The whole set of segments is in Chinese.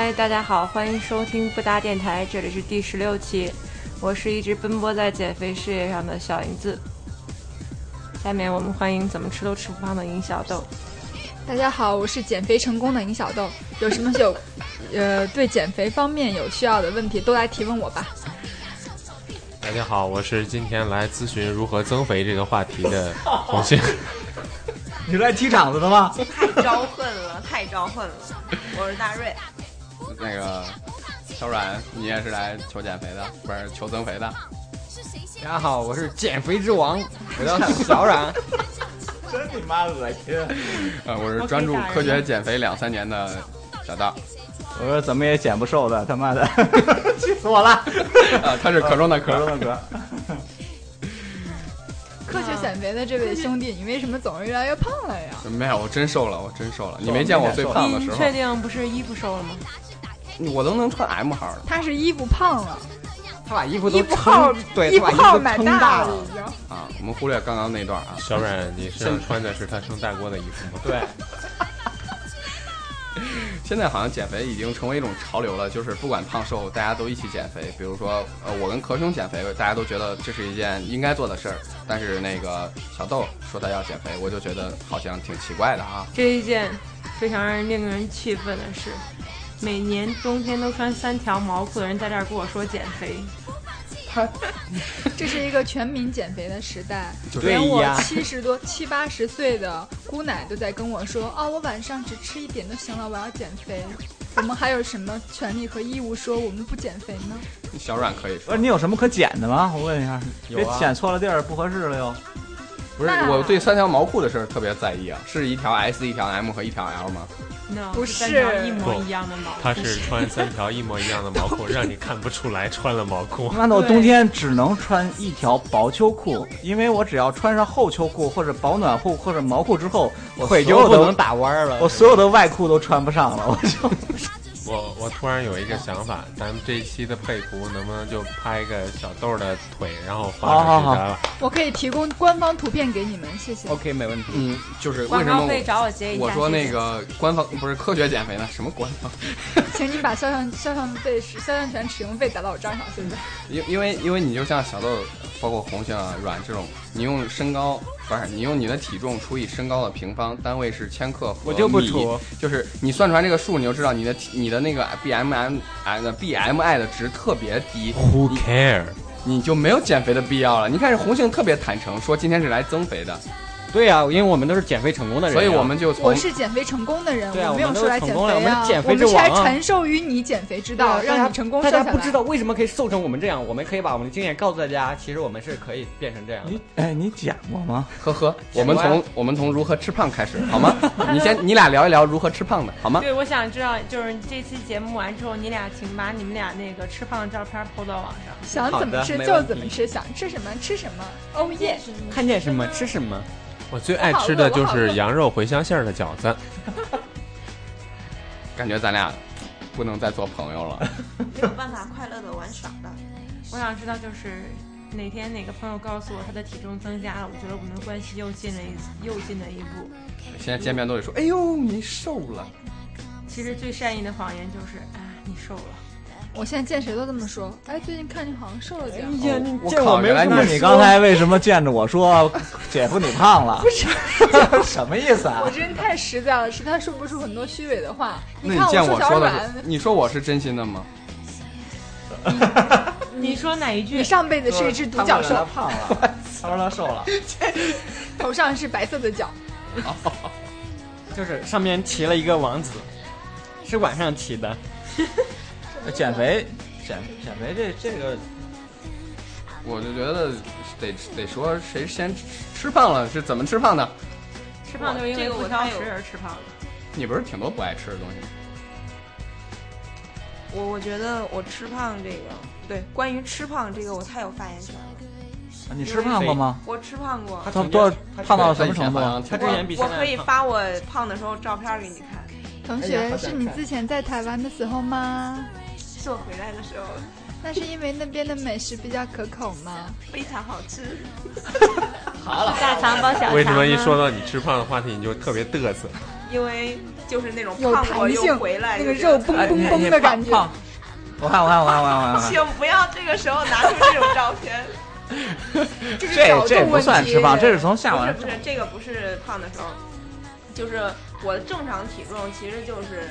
嗨，大家好，欢迎收听不搭电台，这里是第十六期，我是一直奔波在减肥事业上的小银子。下面我们欢迎怎么吃都吃不胖的尹小豆。大家好，我是减肥成功的尹小豆。有什么有，呃，对减肥方面有需要的问题，都来提问我吧。大家好，我是今天来咨询如何增肥这个话题的红星。你是来踢场子的吗？太招恨了，太招恨了！我是大瑞。那个小阮，你也是来求减肥的，不是求增肥的？大家好，我是减肥之王，我叫小阮。真你妈恶心！呃，我是专注科学减肥两三年的小道。我说怎么也减不瘦的，他妈的，气死我了！啊，他是壳中的壳中的壳。科学减肥的这位兄弟，你为什么总是越来越胖了呀？没有，我真瘦了，我真瘦了。你没见我最胖的时候。确定不是衣服瘦了吗？我都能穿 M 号了。他是衣服胖了。他把衣服都撑，对，衣服号买大了已经。啊，我们忽略刚刚那段啊。小冉，你身上穿的是他生大锅的衣服吗？对。现在好像减肥已经成为一种潮流了，就是不管胖瘦，大家都一起减肥。比如说，呃，我跟壳兄减肥，大家都觉得这是一件应该做的事儿。但是那个小豆说他要减肥，我就觉得好像挺奇怪的啊。这一件非常让人令人气愤的是。每年冬天都穿三条毛裤的人在这儿跟我说减肥，这是一个全民减肥的时代，连我七十多七八十岁的姑奶都在跟我说啊，我晚上只吃一点就行了，我要减肥。我们还有什么权利和义务说我们不减肥呢？小阮可以说，不是你有什么可减的吗？我问一下，别减错了地儿，不合适了又。不是，我对三条毛裤的事儿特别在意啊，是一条 S、一条 M 和一条 L 吗？不是一模一样的毛，他是穿三条一模一样的毛裤，让你看不出来穿了毛裤。那我冬天只能穿一条薄秋裤，因为我只要穿上厚秋裤或者保暖裤或者毛裤之后，我腿就不能打弯了，我所有的外裤都穿不上了，我就。我我突然有一个想法，咱们这一期的配图能不能就拍一个小豆的腿，然后发上去了？我可以提供官方图片给你们，谢谢。OK，没问题。嗯，就是为什么可以找我接一下？我说那个官方不是科学减肥呢？什么官方？请你把肖像肖像费、肖像权使用费打到我账上，现在。因因为因为你就像小豆，包括红杏啊、软这种，你用身高。不是你用你的体重除以身高的平方，单位是千克和米，我就不除，就是你算出来这个数，你就知道你的体你的那个 B M M I 的 B M I 的值特别低。Who care？你就没有减肥的必要了。你看这红杏特别坦诚，说今天是来增肥的。对呀，因为我们都是减肥成功的人，所以我们就从我是减肥成功的人，我没有说来减肥啊，我们减肥之王啊，传授于你减肥之道，让你成功。大家不知道为什么可以瘦成我们这样，我们可以把我们的经验告诉大家，其实我们是可以变成这样。你哎，你减过吗？呵呵，我们从我们从如何吃胖开始，好吗？你先，你俩聊一聊如何吃胖的，好吗？对，我想知道，就是这期节目完之后，你俩请把你们俩那个吃胖的照片抛到网上，想怎么吃就怎么吃，想吃什么吃什么。哦耶，看见什么吃什么。我最爱吃的就是羊肉茴香馅儿的饺子，感觉咱俩不能再做朋友了。没有办法快乐的玩耍的。我想知道，就是哪天哪个朋友告诉我他的体重增加了，我觉得我们的关系又进了一又进了一步。现在见面都得说：“哎呦，你瘦了。”其实最善意的谎言就是：“啊，你瘦了。”我现在见谁都这么说。哎，最近看你好像瘦了点。你见你见我没？那你刚才为什么见着我说姐夫你胖了？不是，什么意思啊？我这人太实在了，实在说不出很多虚伪的话。那你见我说的，你说我是真心的吗？你说哪一句？你上辈子是一只独角兽。他胖了，他说他瘦了，头上是白色的角。就是上面骑了一个王子，是晚上骑的。减肥，减减肥这这个，我就觉得得得说谁先吃胖了是怎么吃胖的？吃胖就是因为不挑食而吃胖的。你不是挺多不爱吃的东西吗？我我觉得我吃胖这个，对，关于吃胖这个我太有发言权了。你吃胖过吗？我吃胖过。他多胖到什么程度？他之前比我可以发我胖的时候照片给你看。同学，是你之前在台湾的时候吗？是我回来的时候，那是因为那边的美食比较可口吗？非常好吃。好了，大肠包小肠。为什么一说到你吃胖的话题，你就特别嘚瑟？因为就是那种有胖过又弹性回来，那个肉嘣嘣嘣的感觉。我看我看我看我看我看，请不要这个时候拿出这种照片。这是这这不。算吃胖，这是从下往上不是不是，这个不是胖的时候，就是我的正常体重其实就是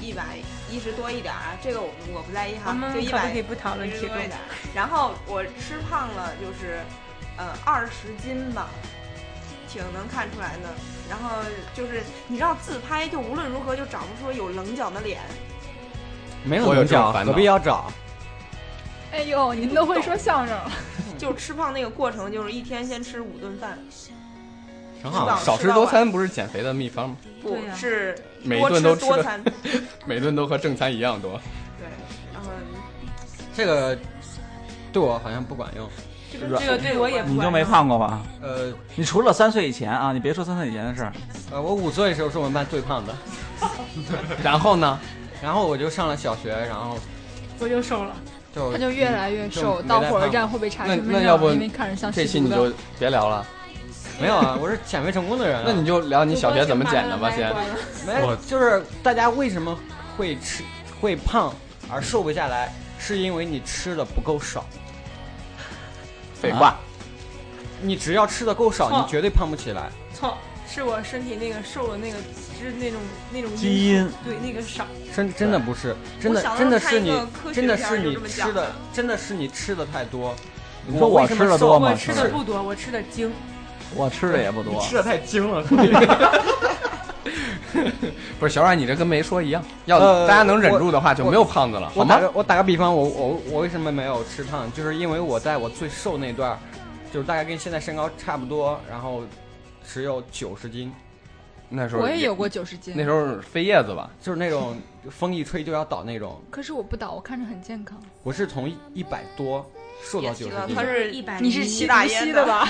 一百一十多一点儿啊，这个我我不在意哈我们，就一百可以不讨论体重一十多？一点儿。然后我吃胖了就是呃二十斤吧，挺能看出来的。然后就是你知道自拍就无论如何就找不出有棱角的脸，没有棱角，何必要找？哎呦，您都会说相声了。就吃胖那个过程就是一天先吃五顿饭，挺是吧好。少吃多餐不是减肥的秘方吗？不对是每顿都吃，多餐。每顿都和正餐一样多。对，然后这个对我好像不管用。这个这个对我也不你就没胖过吧？呃你除了三岁以前啊，你别说三岁以前的事儿，呃，我五岁的时候是我们班最胖的，然后呢？然后我就上了小学，然后我就瘦了。就他就越来越瘦，到火车站会被查那身份那要不证，因为看着像吸毒的。这期你就别聊了，没有啊，我是减肥成功的人啊。那你就聊你小学怎么减的吧，先。没就是大家为什么会吃会胖而瘦不下来，是因为你吃的不够少。废话，你只要吃的够少，你绝对胖不起来。错，是我身体那个瘦的那个，是那种那种基因对那个少。真真的不是，真的真的是你真的是你吃的的，真的是你吃的太多。你说我吃的多吗我吃的不多，我吃的精。我吃的也不多。吃的太精了。不是小冉，你这跟没说一样。要呃大家能忍住的话，就没有胖子了，好吗？我打个我打个比方，我我我为什么没有吃胖？就是因为我在我最瘦那段，就是大概跟现在身高差不多，然后只有九十斤，那时候我也有过九十斤，那时候飞叶子吧，就是那种风一吹就要倒那种。可是我不倒，我看着很健康。我是从一百多瘦到九十斤他。是一百，你是吸大烟的吧？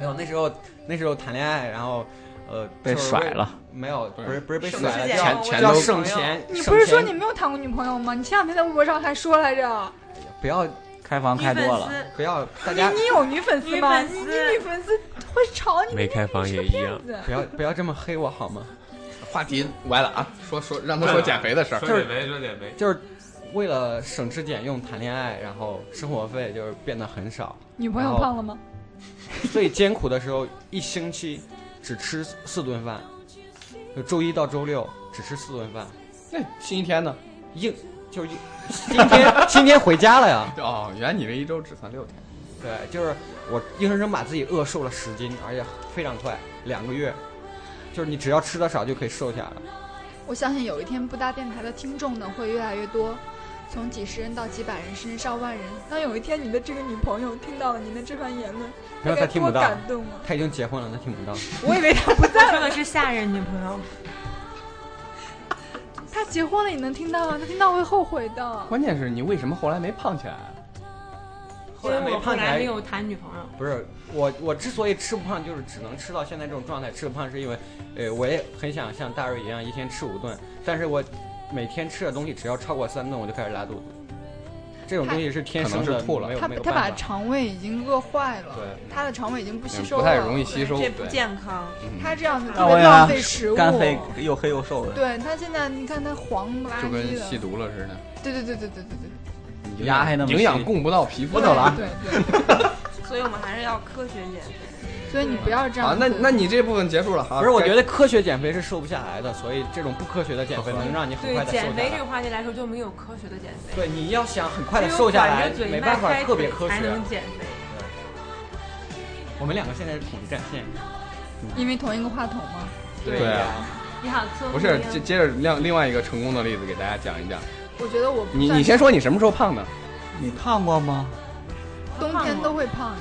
没有，那时候那时候谈恋爱，然后呃被甩了。没有，不是不是被甩了，吃俭叫叫钱都省钱。你不是说你没有谈过女朋友吗？你前两天在微博上还说来着。不要开房开多了，不要大家你你有女粉丝吗？你女粉丝你女粉丝会吵你，没开房也一样。子不要不要这么黑我好吗？话题歪了啊！说说让他说减肥的事儿，说减肥，说减肥，就是为了省吃俭用谈恋爱，然后生活费就是变得很少。女朋友胖了吗？最艰苦的时候，一星期只吃四顿饭，就周一到周六只吃四顿饭，那星期天呢？硬就是硬今天 今天回家了呀。哦，原来你这一周只算六天。对，就是我硬生生把自己饿瘦了十斤，而且非常快，两个月，就是你只要吃的少就可以瘦下来。我相信有一天不搭电台的听众呢会越来越多，从几十人到几百人，甚至上万人。当有一天你的这个女朋友听到了您的这番言论，没有该多他听不到感动啊！她已经结婚了，她听不到。我以为她不在了，说的是下任女朋友。她结婚了你能听到吗？她听到会后悔的。关键是你为什么后来没胖起来？后来没胖起来后来没有谈女朋友。不是我，我之所以吃不胖，就是只能吃到现在这种状态。吃不胖是因为，呃，我也很想像大瑞一样一天吃五顿，但是我每天吃的东西只要超过三顿，我就开始拉肚子。这种东西是天生的，吐了他他把。肠胃已经饿坏了，对，他的肠胃已经不吸嗯收了，不太容易吸收。这不，健康。嗯他这样子特别浪费食物，干黑又黑又瘦的。对他现在你看他黄不拉就跟吸毒了似的，对对对对对对营牙还那么营养供不到皮肤。对，我走了啊对对，所以我们还是要科学减肥。所以你不要这样啊，那那你这部分结束了。哈，不是，我觉得科学减肥是瘦不下来的，所以这种不科学的减肥能让你很快的瘦下来减肥这个。话题来说，就没有科学的减肥。对，你要想很快的瘦下来没办法特别科学。能减肥。我们两个现在是统一战线。因为同一个话筒吗？对啊，你好。不是接接着另另外一个成功的例子给大家讲一讲。我觉得我你你先说你什么时候胖的？你胖过吗？冬天都会胖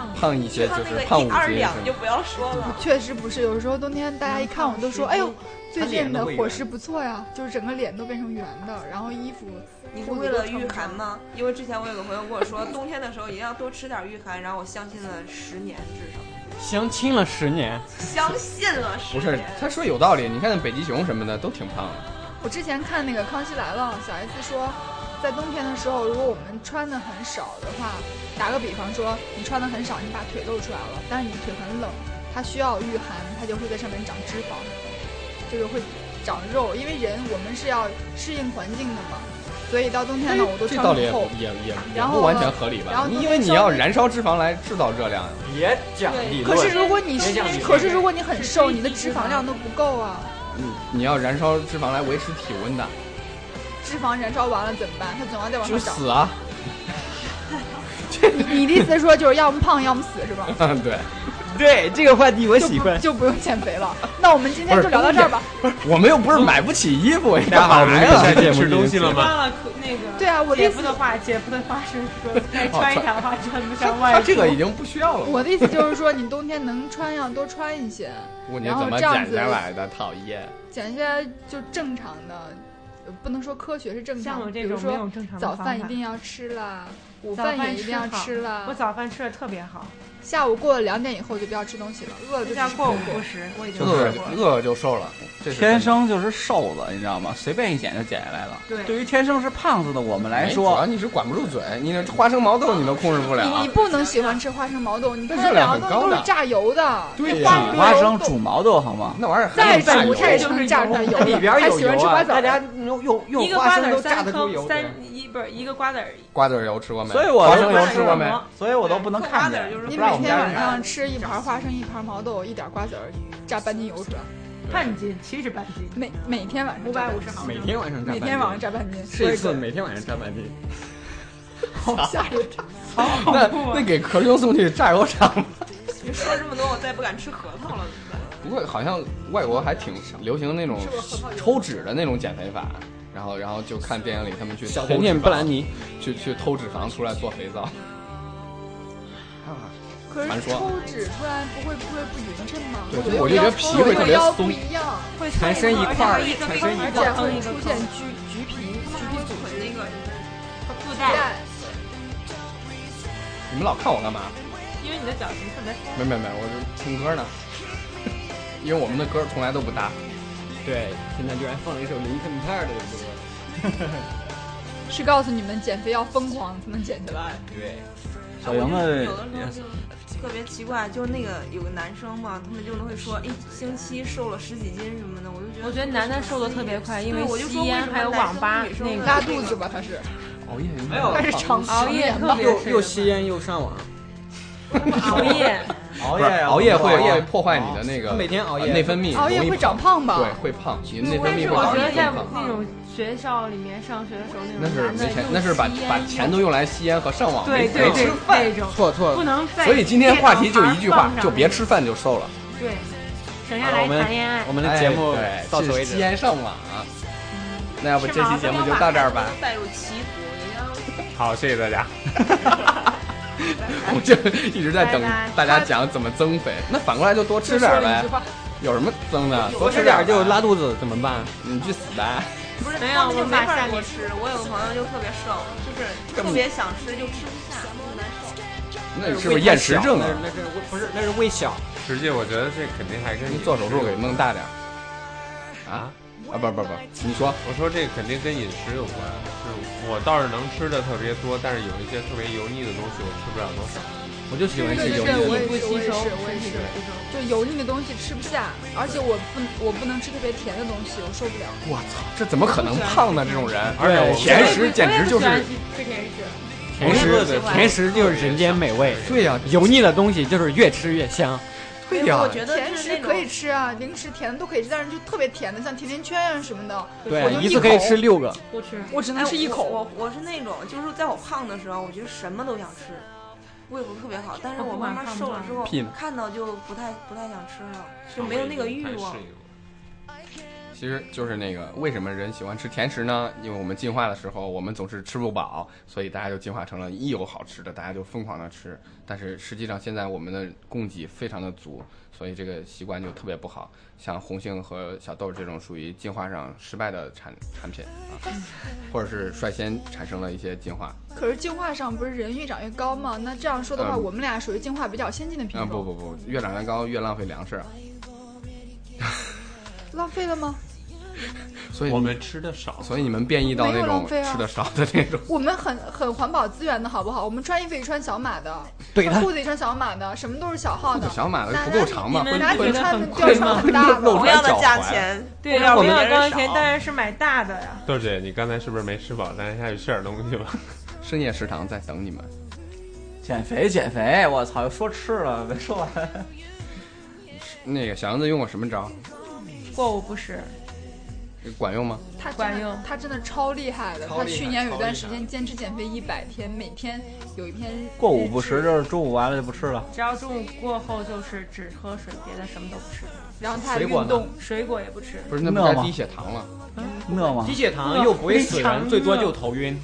胖？胖一些就是胖五一二斤？两就不要说了。确实不是，有时候冬天大家一看我都说，哎呦，最近的伙食不错呀，就是整个脸都变成圆的，然后衣服你是为了御寒吗？因为之前我有个朋友跟我说，冬天的时候一定要多吃点御寒，然后我相信了十年至少，相亲了十年，相信了十年不是。，他说有道理。你看那北极熊什么的都挺胖的。我之前看那个《康熙来了》，小 S 说，在冬天的时候，如果我们穿的很少的话，打个比方说，你穿的很少，你把腿露出来了，但是你腿很冷，它需要御寒，它就会在上面长脂肪。就是会长肉，因为人我们是要适应环境的嘛，所以到冬天呢，我都穿这道理也很厚。也也也然后不完全合理吧？然后你因为你要燃烧脂肪来制造热量，别讲理论。可是如果你别讲理论可是如果你很瘦，你的脂肪量都不够啊，你你要燃烧脂肪来维持体温的，脂肪燃烧完了怎么办？它总要再往上涨。死啊！你 你的意思说就是要么胖要么死是吧？嗯，对，对这个话题我喜欢。就不用减肥了。那我们今天就聊到这儿吧。我们又不是买不起衣服，干嘛呀？吃东西了吗？忘了可那个对啊，我的意思姐夫的话，姐夫的话是说再穿一条的话穿不上外他裤。这个已经不需要了。我的意思就是说，你冬天能穿要多穿一些，问你然后怎么这样子减下来的？讨厌！减下来就正常的，呃不能说科学是正常的。像我这比如说种没有正常的早饭一定要吃啦，午饭饭也一定要吃了我，早饭吃的特别好，下午过了两点以后就不要吃东西了，饿了就过午吃水果不食。我已经饿了。饿了就瘦了，这天生就是瘦子，你知道吗？随便一减就减下来了。对对于天生是胖子的我们来说主要说，你是管不住嘴，你那花生毛豆你都控制不了。你你不能喜欢吃花生毛豆，你看热量两个都是榨油的，对花呀，花生煮毛豆好吗？那玩意儿再煮它也是榨出来油里边还喜有油啊，欢吃瓜子儿大家用用用一个瓜子儿花生都榨三得出油颗，。三一不是一个瓜子儿，瓜子油吃过没？所以我花生油吃过没？所以我都不能看见。你每天晚上吃一盘花生，一盘毛豆，一点瓜子儿，榨半斤油出来。半斤，其实半斤。每每天晚上五百五十毫升每天晚上榨半斤每天晚上榨半斤，吃一次，每天晚上榨半斤。好吓人。那那给壳兄送去榨油厂。你说这么多，我再也不敢吃核桃了，怎么办？不过好像外国还挺流行那种抽脂的那种减肥法，然后然后就看电影里他们去小甜甜布兰妮，去去偷脂肪出来做肥皂。可是传说抽脂出来不会不会不匀称吗？对我我就觉得皮会特别松不一样，会全身一块儿而且还全身一一个而且会出现橘橘皮、橘皮组织。那个附带，带你们老看我干嘛？因为你的表情特别没没没，我是听歌呢。因为我们的歌从来都不搭。对，现在居然放了一首林肯派的歌。是告诉你们减肥要疯狂才能减下来。对，小莹我子就有的时候就特别奇怪，就是那个有个男生嘛，他们就会说一星期瘦了十几斤什么的，我就觉得我觉得男的瘦的特别快，因为我就说吸烟还有网吧那个拉肚子吧，他是。熬夜没有？他是长熬夜又又吸烟又上网，熬夜，熬不是熬夜会破坏你的那个每天熬夜呃内分泌，熬夜会长胖吧？对，会胖，你的内分泌会导我觉得在。那种学校里面上学的时候，那那是没钱，那是把把钱都用来吸烟和上网，没没对对对吃饭。那种，错错不能在所以今天话题就一句话就别吃饭就瘦了。对，省下来我们谈恋爱我。们的节目哎对，到此为止吸。烟上网。那要不这期节目就到这儿吧？好，谢谢大家。我就一直在等大家讲怎么增肥。那反过来就多吃点儿呗，有什么增的？多多吃点儿就拉肚子怎么办？你去死呗！不是没有我没法多吃。我有个朋友就特别瘦，就是特别想吃就吃不下。那你是不是厌食症啊那？是那是不是那是胃小。实际我觉得这肯定还跟你做手术给弄大点儿啊。啊！不不不，你说我说这肯定跟饮食有关，就是我倒是能吃的特别多，但是有一些特别油腻的东西我吃不了多少。我就喜欢吃油腻的。我也是，我也是，我也是身体不。吸收就油腻的东西吃不下，而且我不我不能吃特别甜的东西，我受不了。我操，这怎么可能胖呢？这种人，而且我甜食简直就是吃甜食。甜食甜食就是人间美味，对呀，油腻的东西就是越吃越香。对呀我，觉得甜食可以吃啊，零食甜的都可以吃，但是就特别甜的，像甜甜圈啊什么的，我，就一次可以口吃六个。不吃。我只能哎吃一口。我我我是那种，就是在我胖的时候，我觉得什么都想吃，胃口特别好。但是我慢慢瘦了之后，看到就不太不太想吃了，就没有那个欲望其实就是那个为什么人喜欢吃甜食呢？因为我们进化的时候，我们总是吃不饱，所以大家就进化成了一有好吃的，大家就疯狂的吃。但是实际上现在我们的供给非常的足，所以这个习惯就特别不好。像红杏和小豆这种属于进化上失败的产产品啊，或者是率先产生了一些进化。可是进化上不是人越长越高吗？那这样说的话，嗯我们俩属于进化比较先进的品嗯，种。不不不，越长越高越浪费粮食，浪费了吗？所以我们吃的少，所以你们变异到那种吃的少的那种。我们很很环保资源的好不好？我们穿衣服也穿小码的，对裤子也穿小码的，什么都是小号的。小码的不够长嘛？你们穿的贵吊场很大的，同样的价钱，对，同样的钱少当然是买大的呀。豆姐，你刚才是不是没吃饱？咱下去吃点东西吧。深夜食堂在等你们。减肥减肥，我操，又说吃了，没说完。那个小杨子用过什么招？过午不食，管用吗？他管用他真的超厉害的。他去年有一段时间坚持减肥一百天，每天有一天过午不食，就是中午完了就不吃了。只要中午过后就是只喝水，别的什么都不吃，然后他运动，水果也不吃。不是，那不那低血糖了？那吗低？血糖又不会死人，最多就头晕。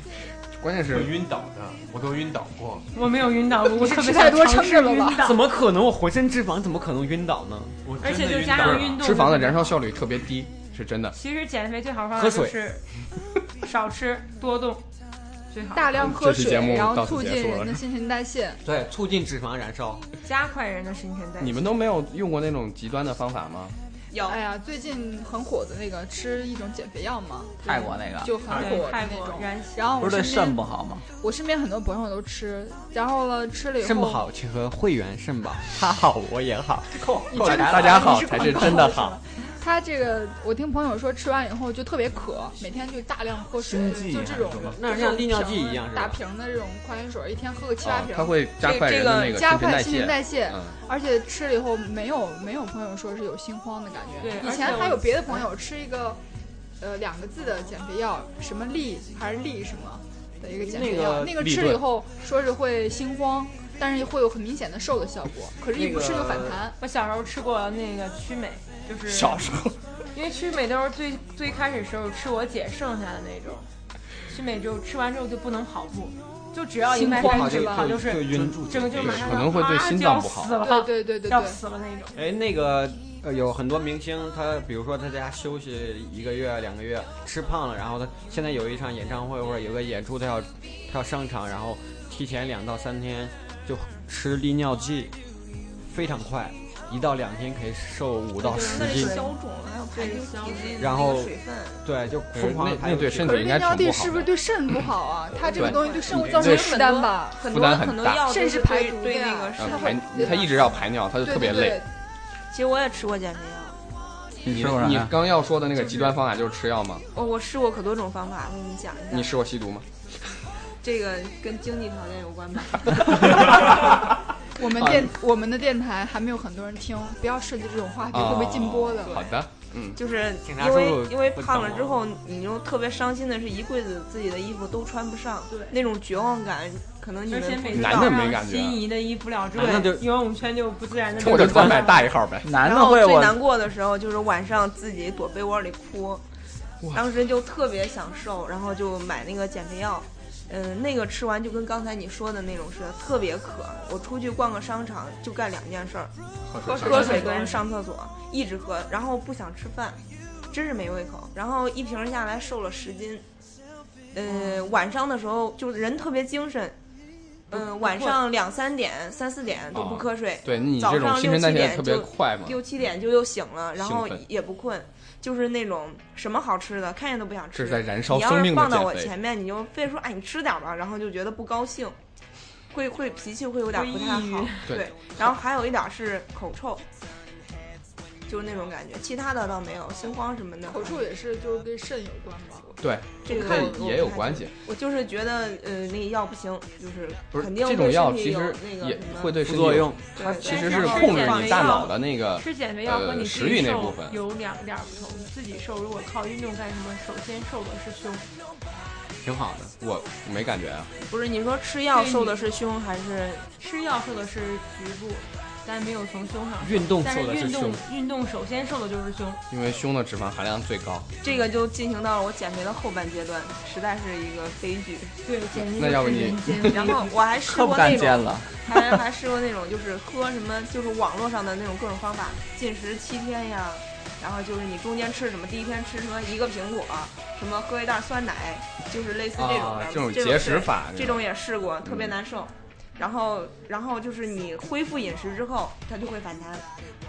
关键是会晕倒的，我都晕倒过。我没有晕倒过，我特别吃太多撑着了吧怎么可能？我浑身脂肪，怎么可能晕倒呢？我而且就加上运动，脂肪的燃烧效率特别低，是真的。其实减肥最好的方法就是 少吃多动，最好大量喝水然后促进人的新陈代谢。对，促进脂肪燃烧。加快人的新陈代谢。你们都没有用过那种极端的方法吗？有哎呀，最近很火的那个吃一种减肥药嘛，泰国那个就很对火的泰那种。燃然后不是对肾不好吗？我身边很多朋友都吃，然后了吃了以后肾不好，请喝汇源肾宝，他好我也好。大家好才是真的好他这个，我听朋友说，吃完以后就特别渴，每天就大量喝水，就这种那像利尿剂一样是吧大瓶的这种矿泉水，一天喝个七八瓶，哦它会加快这个加新陈代快新陈谢。代谢。嗯，而且吃了以后没有没有朋友说是有心慌的感觉。对以前还有别的朋友吃一个，呃，两个字的减肥药，什么利还是利什么的一个减肥药，那个那个吃了以后说是会心慌，但是会有很明显的瘦的效果，可是一不吃就反弹。我小时候吃过那个曲美，就是小时候因为曲美都是最最开始时候吃我姐剩下的那种，曲美就吃完之后就不能跑步，就只要一迈开始就晕整个就马上可能会对心脏不好死了，对对对对要，死了那种。哎，那个呃，有很多明星，他比如说他在家休息一个月、两个月，吃胖了，然后他现在有一场演唱会或者有个演出，他要他要上场，然后提前两到三天就吃利尿剂，非常快，一到两天可以瘦五到十斤，消肿，还有排然后水分。对，就疯狂那地排那对身体应该挺不好是不是。对肾不好啊？它这个东西对肾会造成对负担吧？负很多担很多肾是排对毒对那个嗯它排会他一直要排尿，他就特别累。其实我也吃过减肥药，你你吃过啥？你刚要说的那个极端方法就是吃药吗？我我试过可多种方法，我给你讲一下你。试过吸毒吗？这个跟经济条件有关吧？我们电我们的电台还没有很多人听，不要涉及这种话题，会被禁播的。好的，嗯，就是警察因为叔叔因为胖了之后，你又特别伤心的是一柜子自己的衣服都穿不上，对。那种绝望感，可能你们男的上没感觉心仪的衣服了之后，男的就因为我们圈就不自然的我就多买大一号呗。男然的会我后最难过的时候就是晚上自己躲被窝里哭，当时就特别想瘦，然后就买那个减肥药。嗯，那个吃完就跟刚才你说的那种似的，特别渴。我出去逛个商场就干两件事儿：喝喝水跟上厕所，一直喝，然后不想吃饭，真是没胃口。然后一瓶下来瘦了十斤。呃，晚上的时候就人特别精神，嗯、晚上两三点、三四点都不瞌睡，对你这种新陈代六七点谢特别就快嘛。六七点就又醒了，然后也不困，就是那种什么好吃的看见都不想吃。这是在燃烧你要生命的是放到我。前面，你就非说哎你吃点吧，然后就觉得不高兴，会会脾气会有点不太好。对对，然后还有一点是口臭，就是那种感觉，其他的倒没有，心慌什么的。口臭也是就是跟肾有关吧？对，这个这也有关系。我就是觉得呃那个药不行，就是不是肯定这种对身体有药其实也那个什么会对副作用。对它其实是吃控制减肥药你大脑的那个吃减肥药和你呃食自己瘦欲那部分有两点不同。自己瘦，如果靠运动干什么，首先瘦的是胸。挺好的。我没感觉啊，不是你说吃药瘦的是胸还是吃药瘦的是局部，但没有从胸上。运动瘦的是胸动，运动首先瘦的就是胸。因为胸的脂肪含量最高。这个就进行到了我减肥的后半阶段，实在是一个悲剧。对，简直那要不你 然后我还试过那种。还还试过那种就是喝什么，就是网络上的那种各种方法，禁食七天呀，然后就是你中间吃什么，第一天吃什么一个苹果，什么喝一袋酸奶，就是类似这种的，啊这种节食法对这种也试过，特别难受。然后然后就是你恢复饮食之后，它就会反弹，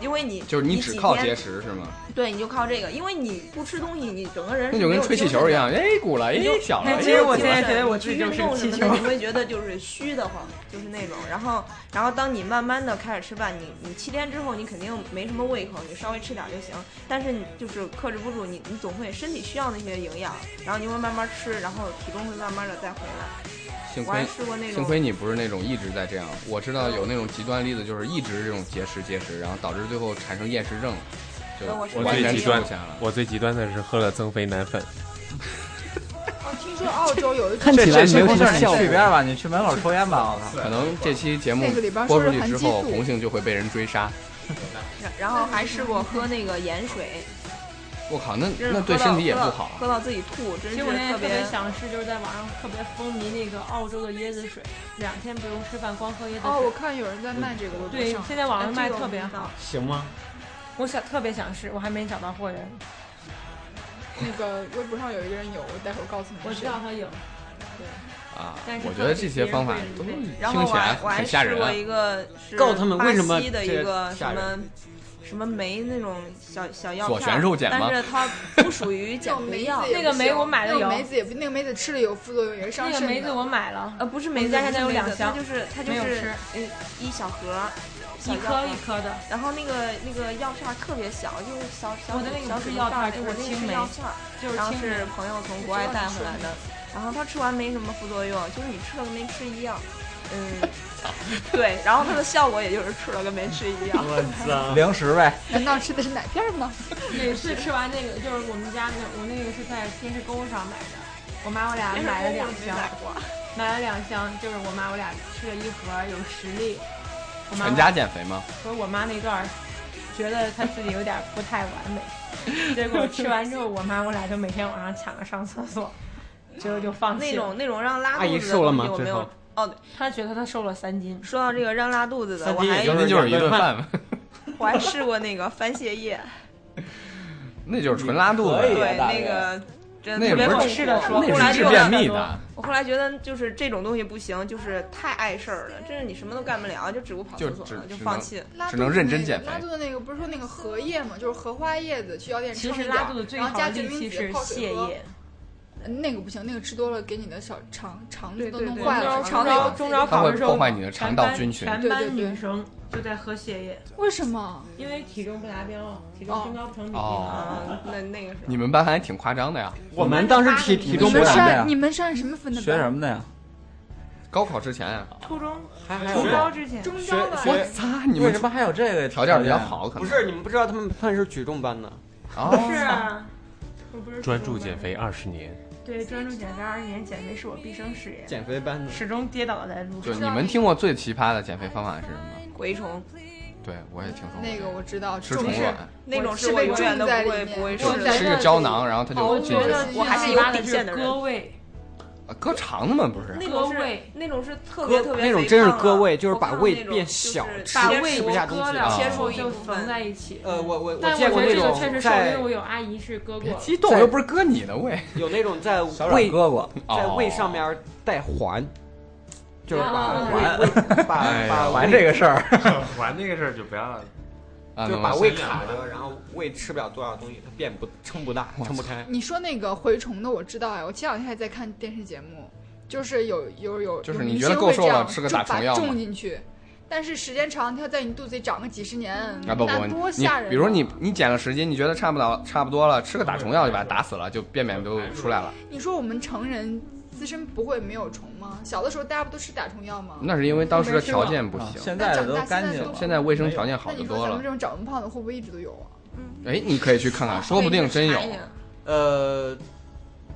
因为你就是你只靠节食是吗？对，你就靠这个，因为你不吃东西，你整个人那就跟吹气球一样，哎鼓了，哎小了，哎其实我精现在觉得我自己就是运动什气球你会觉得就是虚的慌，就是那种。然后，然后当你慢慢的开始吃饭，你你七天之后你肯定没什么胃口，你稍微吃点就行。但是你就是克制不住，你你总会身体需要那些营养，然后你会慢慢吃，然后体重会慢慢的再回来。幸亏幸亏你不是那种一直在这样，我知道有那种极端例子，就是一直这种节食节食，然后导致最后产生厌食症，就呃我最极端。我最极端的是喝了增肥奶粉，哦，听说澳洲有一 看起来没有什事你去一。边吧，你去门口抽烟吧，我靠。可能这期节目播出去之后，红杏就会被人追杀。然 然后还试过喝那个盐水，我靠，那那对身体也不好。喝到自己吐，真是其实我现在特别想试，就是在网上特别风靡那个澳洲的椰子水，两天不用吃饭，光喝椰子水。哦，我看有人在卖这个对，现在网上卖特别好，行吗？我想特别想试，我还没找到货源。那个微博上有一个人有，我待会儿告诉你。我知道他有，对啊但是，我觉得这些方法都听起来还我还试很吓人啊。过一个是告诉他们为什么巴西的一这个什么吓人什么酶那种小小药片儿旋肉碱吗但是它不属于 减肥药。那个梅我买的那个有梅子也不，那个梅子吃了有副作用，也是伤肾的。那个梅子我买了，呃，不是梅子，家现在有两箱它就是它就是没有吃呃一小盒儿，小一药颗一颗的。然后那个那个药片儿特别小，就是小小我的那个小不是药指头大片儿就是那个那个是青梅药片儿，就是然后青梅是朋友从国外带回来的，然后他吃完没什么副作用，就是你吃了跟没吃一样。嗯，对，然后它的效果也就是吃了跟没吃一样。我操！零食呗，难道吃的是奶片吗？每次吃完那个，就是我们家那我那个是在电视购物上买的，我妈我俩买了两箱，买了两箱，就是我妈我俩吃了一盒，有十粒。我妈全家减肥吗？和我妈那段儿觉得她自己有点不太完美，结果吃完之后，我妈我俩就每天晚上抢着上厕所，结果就放那弃了。种那种让拉肚子的瘦了吗东西我没有。哦，他觉得他瘦了三斤，说到这个让拉肚子的，三斤也我还一斤就是一顿饭，我还试过那个番泻叶，那就是纯拉肚子。对那个真那不是的特别痛苦。吃的说我后来就那是治便秘的，我后来觉得就是这种东西不行，就是太碍事儿了，真是你什么都干不了，就只顾跑厕所了，就放弃了。拉只能肚子那个认真减肥拉肚子那个不是说那个荷叶嘛？就是荷花叶子，去药店其称一点实拉肚子最好的利器是。泻叶。那个不行，那个吃多了给你的小肠肠子都弄坏了，中肠道中招考的时候，它会破坏你的肠道菌群全班女生就在喝血液，为什么？因为体重不达标，体重身高不成比例。哦啊，那那个是你们班还挺夸张的呀。我们当时体体重不达标按你们是按什么分的班？学什么的呀？高考之前呀，初中还还初有高之前，中招吧？学学擦，你们为什么还有这个条件比较？好，可能不是你们不知道他们他们是举重班的？哦，是啊，我不是专注减肥。二十年，对，专注减肥二十年，减肥是我毕生事业，减肥班子？始终跌倒在路上。对你们听过最奇葩的减肥方法是什么？蛔虫，对我也听说过那个我知道，吃虫卵，那种是是被我永远都不会不会种在试的。吃个胶囊，然后它我觉得就进去了。我还是有底线的人割胃，啊割肠子嘛，不是？那种是割胃那种是特别特别那种真是割胃就是把胃变小把胃切除不下东西割了，啊切除一就缝在一起。呃，我我我见过那我这个种确实瘦，因在为我有阿姨是割过。激动又不是割你的胃，有那种在胃割过，在哦胃上面带环，就是把啊胃胃把把还胃这个事儿，玩这个事儿就不要啊，就是把胃卡着，然后胃吃不了多少东西，它变不撑不大，撑不开。你说那个蛔虫的我知道呀，我前两天还在看电视节目，就是有有有，就是有明你觉得够瘦星会这样了吃个就把打虫药吗种进去，但是时间长，它在你肚子里长个几十年，啊不那不，你多吓人啊！比如你你减了十斤，你觉得差不了差不多了，吃个打虫药就把它打死了，就便便都出来了。你说我们成人自身不会没有虫吗？小的时候大家不都吃打虫药吗？那是因为当时的条件不啊行，现在的都干净了。现在卫生条件好那得多了你说咱们这。种长那么胖的，会不会一直都有啊？嗯哎，你可以去看看，说不定真有呃，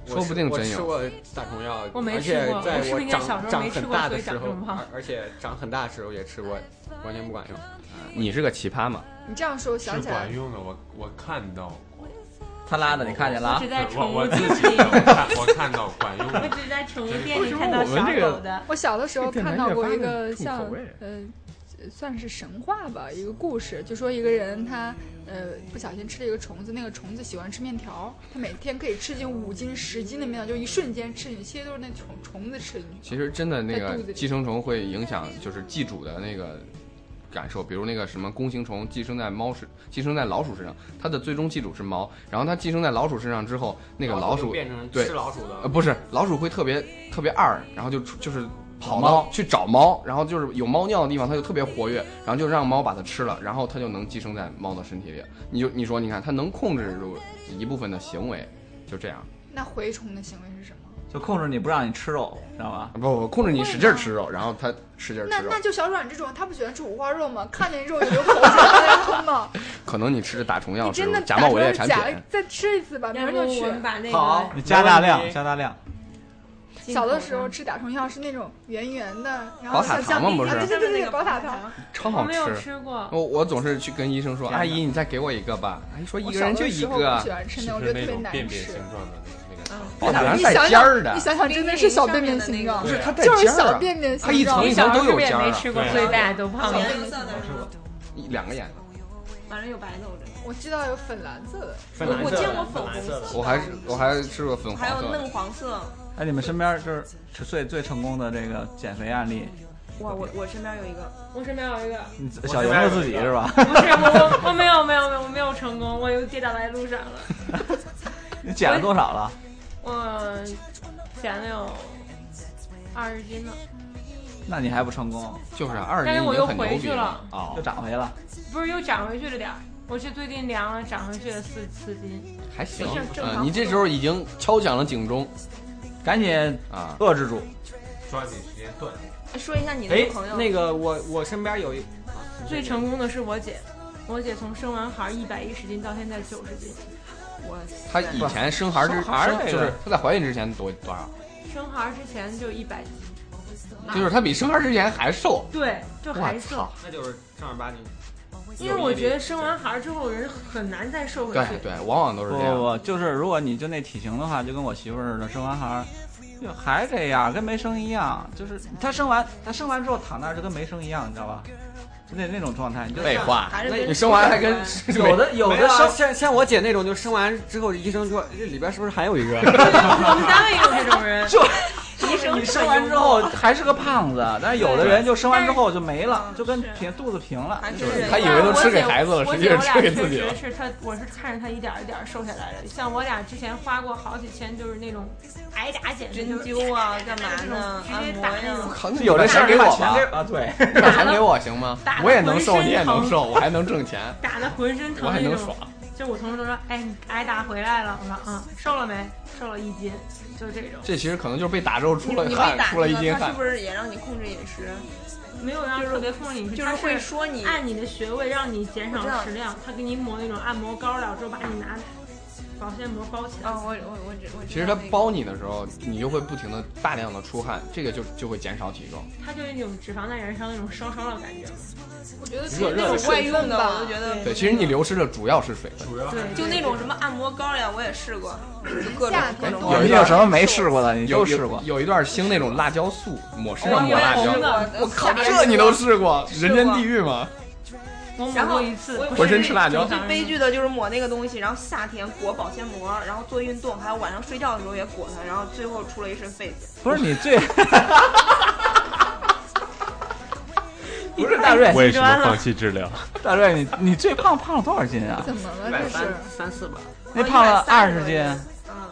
说不定真有吃过打虫药，我没而且吃过在我我是不是应该小长时候长很没吃过所以大的时候而而且长很大的时候也吃过，完全不管用。你是个奇葩嘛？你这样说，我想起来管，用的。我我看到过，他拉的，你看见了啊我只？在我宠物我自己店我看到管用我。只在宠物店里看到小狗的。我小的时候看到过一个像呃算是神话吧，一个故事，就说一个人他呃不小心吃了一个虫子，那个虫子喜欢吃面条，他每天可以吃进五斤十斤的面条，就一瞬间吃进去，其实都是那虫虫子吃进去。其实真的那个寄生虫会影响就是寄主的那个感受，比如那个什么弓形虫寄生在猫身，寄生在老鼠身上，它的最终寄主是猫，然后它寄生在老鼠身上之后，那个老鼠变成对吃老鼠的，呃不是老鼠会特别特别二，然后就就是。跑猫到去找猫，然后就是有猫尿的地方，它就特别活跃，然后就让猫把它吃了，然后它就能寄生在猫的身体里。你就你说，你看它能控制住一部分的行为，就这样。那蛔虫的行为？就控制你不让你吃肉，知道吧？不不，控制你使劲吃肉，然后他使劲吃肉那那。就小阮这种，他不喜欢吃五花肉吗？看见肉就流口水，他在吞吗？可能你吃的打虫药真的假冒伪劣产品。再吃一次吧，明要儿就去好你加大量加大量。小的时候吃打虫药是那种圆圆的，然后像橡皮糖吗不是啊对对对对，宝塔糖。我超好没有吃。吃过，我我总是去跟医生说，阿姨，你再给我一个吧。阿姨说一个人就一的时候不喜，欢吃那，我觉得特别难吃便便形。状的宝塔带尖儿的你，想想，真的是小便便形状，不是它带就是尖儿啊小便便它一形状层。一层都小时候是不是也有尖儿啊没吃过，所以大家都胖了。颜色的是吗？一两个颜色。反正有白的，我这我知道有粉蓝色的，粉蓝色我见过粉红色的，我还是我还吃过粉还有黄色的。嫩黄色。哎，你们身边就是最最成功的这个减肥案例，我，我我身边有一个，我身边有一个，你小莹子自己是吧？不是我我我没有没有没有我没有成功，我又跌倒在路上了。你减了多少了？我减了有二十斤呢，那你还不成功，就是啊二十但是我又斤已经很牛逼了回去了。哦又，长回了。不是又长回去了点儿。我是最近量了，长回去了四四斤。还行没事。正嗯，常你这时候已经敲响了警钟赶紧啊！遏制住。抓紧时间锻炼说一下你那哎个朋友，，那个我我身边有一最成功的是我姐，我姐从生完孩一百一十斤到现在九十斤，我她以前生孩之生孩儿这个就是她在怀孕之前多多少？生孩之前就一百斤，就是她比生孩之前还瘦。对，就还瘦。！那就是正儿八经。因为我觉得生完孩之后人很难再瘦回去。对对，往往都是这样。不不不，就是如果你就那体型的话，就跟我媳妇儿似的，生完孩儿就还这样，跟没生一样。就是她生完，她生完之后躺那儿就跟没生一样，你知道吧？就那那种状态，你就废话，还是跟你生完还跟有的有的生像像我姐那种，就生完之后医生说这里边是不是还有一个？我们单位也有这种人，就医生你生完之后还是个胖子，但是有的人就生完之后就没了，嗯就跟平肚子平了。就是他以为都吃给孩子了，我实际是吃姐我俩确给自己了。实是他，我是看着他一点儿一点儿瘦下来的。像我俩之前花过好几千，就是那种挨打减，针灸啊，干嘛呢？直按摩接打呀种。靠，有这钱给我吗？把钱啊，对，你把钱给我行吗我也能瘦，浑身你也能疼瘦，我还能挣钱，打的浑身疼我还能爽。。就我同事都说：“哎，你挨打回来了。”我说：“嗯，瘦了没？瘦了一斤。”就这种，这其实可能就是被打之后出了你你被汗，出了一斤汗他是不。是也让你控制饮食？没有让特别控制饮食，就是他会说你按你的穴位让你减少食量，他给你抹那种按摩膏了之后，把你拿保鲜膜包起来。哦，我我我只我其实它包你的时候，你就会不停的大量的出汗，这个就就会减少体重。它就是那种脂肪在燃烧那种烧烧的感觉。我觉得其热热的实那种外用的，我就觉得对，其实你流失的主要是水分。主要是对，就那种什么按摩膏呀，我也试过，就各种各种。有你有什么没试过的？你有都试过。有有一段兴那种辣椒素，抹身上抹辣椒我靠，这你都？试过人间地狱吗？我抹然后过一次，我不是浑身吃辣椒最悲剧的就是抹那个东西，然后夏天裹保鲜膜，然后做运动，还有晚上睡觉的时候也裹它，然后最后出了一身痱子。不是你最，不是大瑞，为什么放弃治疗？大瑞，你你最胖胖了多少斤啊？怎么了？这是三四吧。那胖了二十斤，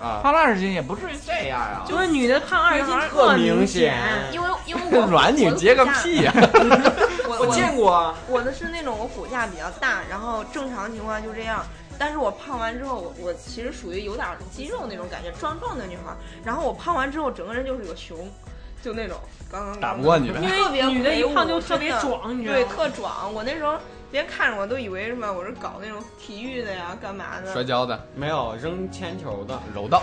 啊，胖了二十斤也不至于这样啊。就是女的胖二十斤特明明显因为因为我 软你接个屁呀！我 我见过啊，我的是那种我骨架比较大，然后正常情况就这样。但是我胖完之后，我我其实属于有点肌肉那种感觉，壮壮的女孩儿。然后我胖完之后，整个人就是个熊，就那种刚刚打不过你们因为女的一胖就特别壮，你知道对，特壮。我那时候别人看着我都以为什么我是搞那种体育的呀，干嘛的？摔跤的、没有扔铅球的，柔道，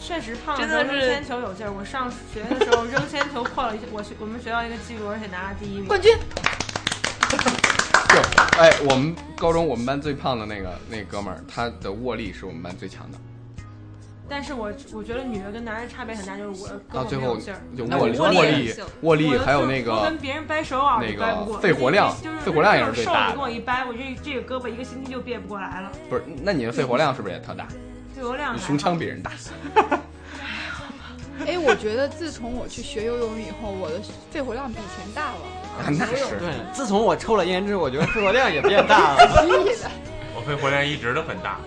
确实胖真的是扔铅球有劲儿。我上学的时候扔铅球破了一，我学我们学校一个记录，而且拿了第一名。冠军，就哎，我们高中我们班最胖的那个那哥们儿，他的握力是我们班最强的。但是我我觉得女的跟男人差别很大，就是我胳膊到最后没有劲儿。就握力、那我握握力握力，还有那个跟别人掰手腕，那个肺活量就是肺活量也是最大的跟我一掰，我这这个胳膊一个星期就别不过来了。不是？那你的肺活量是不是也特大？肺活量胸腔比人大。哎，我觉得自从我去学游泳以后，我的肺活量比以前大了。那是对，自从我抽了烟之后，我觉得肺活量也变大了。我肺活量一直都很大，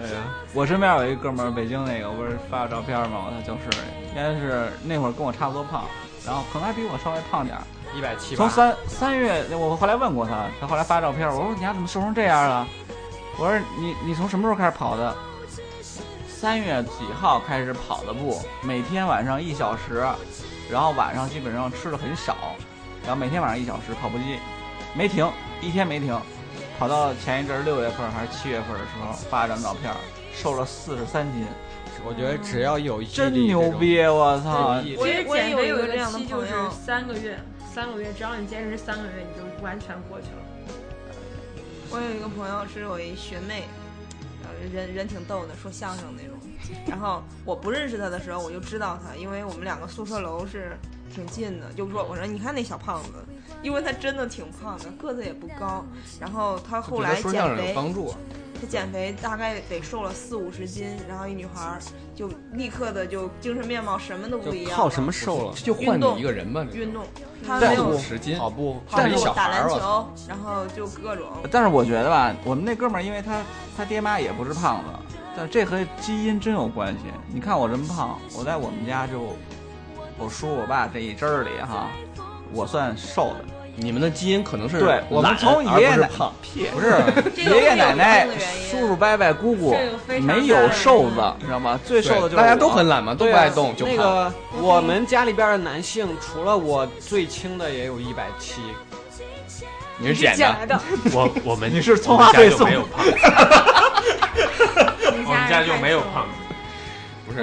哎呀，我身边有一哥们儿，北京那个，不是发个照片吗？他就是应该是那会儿跟我差不多胖，然后可能还比我稍微胖点儿。一百七八，从三三月，我后来问过他，他后来发照片，我说你丫怎么瘦成这样了？我说你你从什么时候开始跑的？三月几号开始跑的步，每天晚上一小时，然后晚上基本上吃的很少，然后每天晚上一小时跑步机，没停，一天没停，跑到前一阵儿六月份还是七月份的时候发了张照片，瘦了四十三斤，我觉得只要有毅力真牛！逼！我操！我也减肥有一个这样的期就是朋友三个月，三个月，只要你坚持三个月，你就完全过去了。我有一个朋友是我一学妹，呃，人人挺逗的，说相声那种。然后我不认识他的时候，我就知道他，因为我们两个宿舍楼是挺近的。就说我说你看那小胖子，因为他真的挺胖的，个子也不高。然后他后来觉得说相声有减肥，帮助。他减肥大概得瘦了四五十斤，然后一女孩儿就立刻的就精神面貌什么都不一样。靠什么瘦了？就换运动你一个人吧，运动？他在没有十斤，跑步，跑步、但是小打篮球，然后就各种。但是我觉得吧，我们那哥们儿，因为他他爹妈也不是胖子，但这和基因真有关系。你看我这么胖，我在我们家就我叔我爸这一支儿里哈，我算瘦的。你们的基因可能是对我们懒从而爷爷奶不是胖，屁不是爷爷奶奶叔叔伯伯姑姑没有瘦子，你知道吗？最瘦的就是大家都很懒嘛，都不爱动，就胖。那个我们家里边的男性，除了我最轻的也有一百七，你是捡的，捡来的。我我们你是从 我们家花配送就没有胖子，我我们家就没有胖子。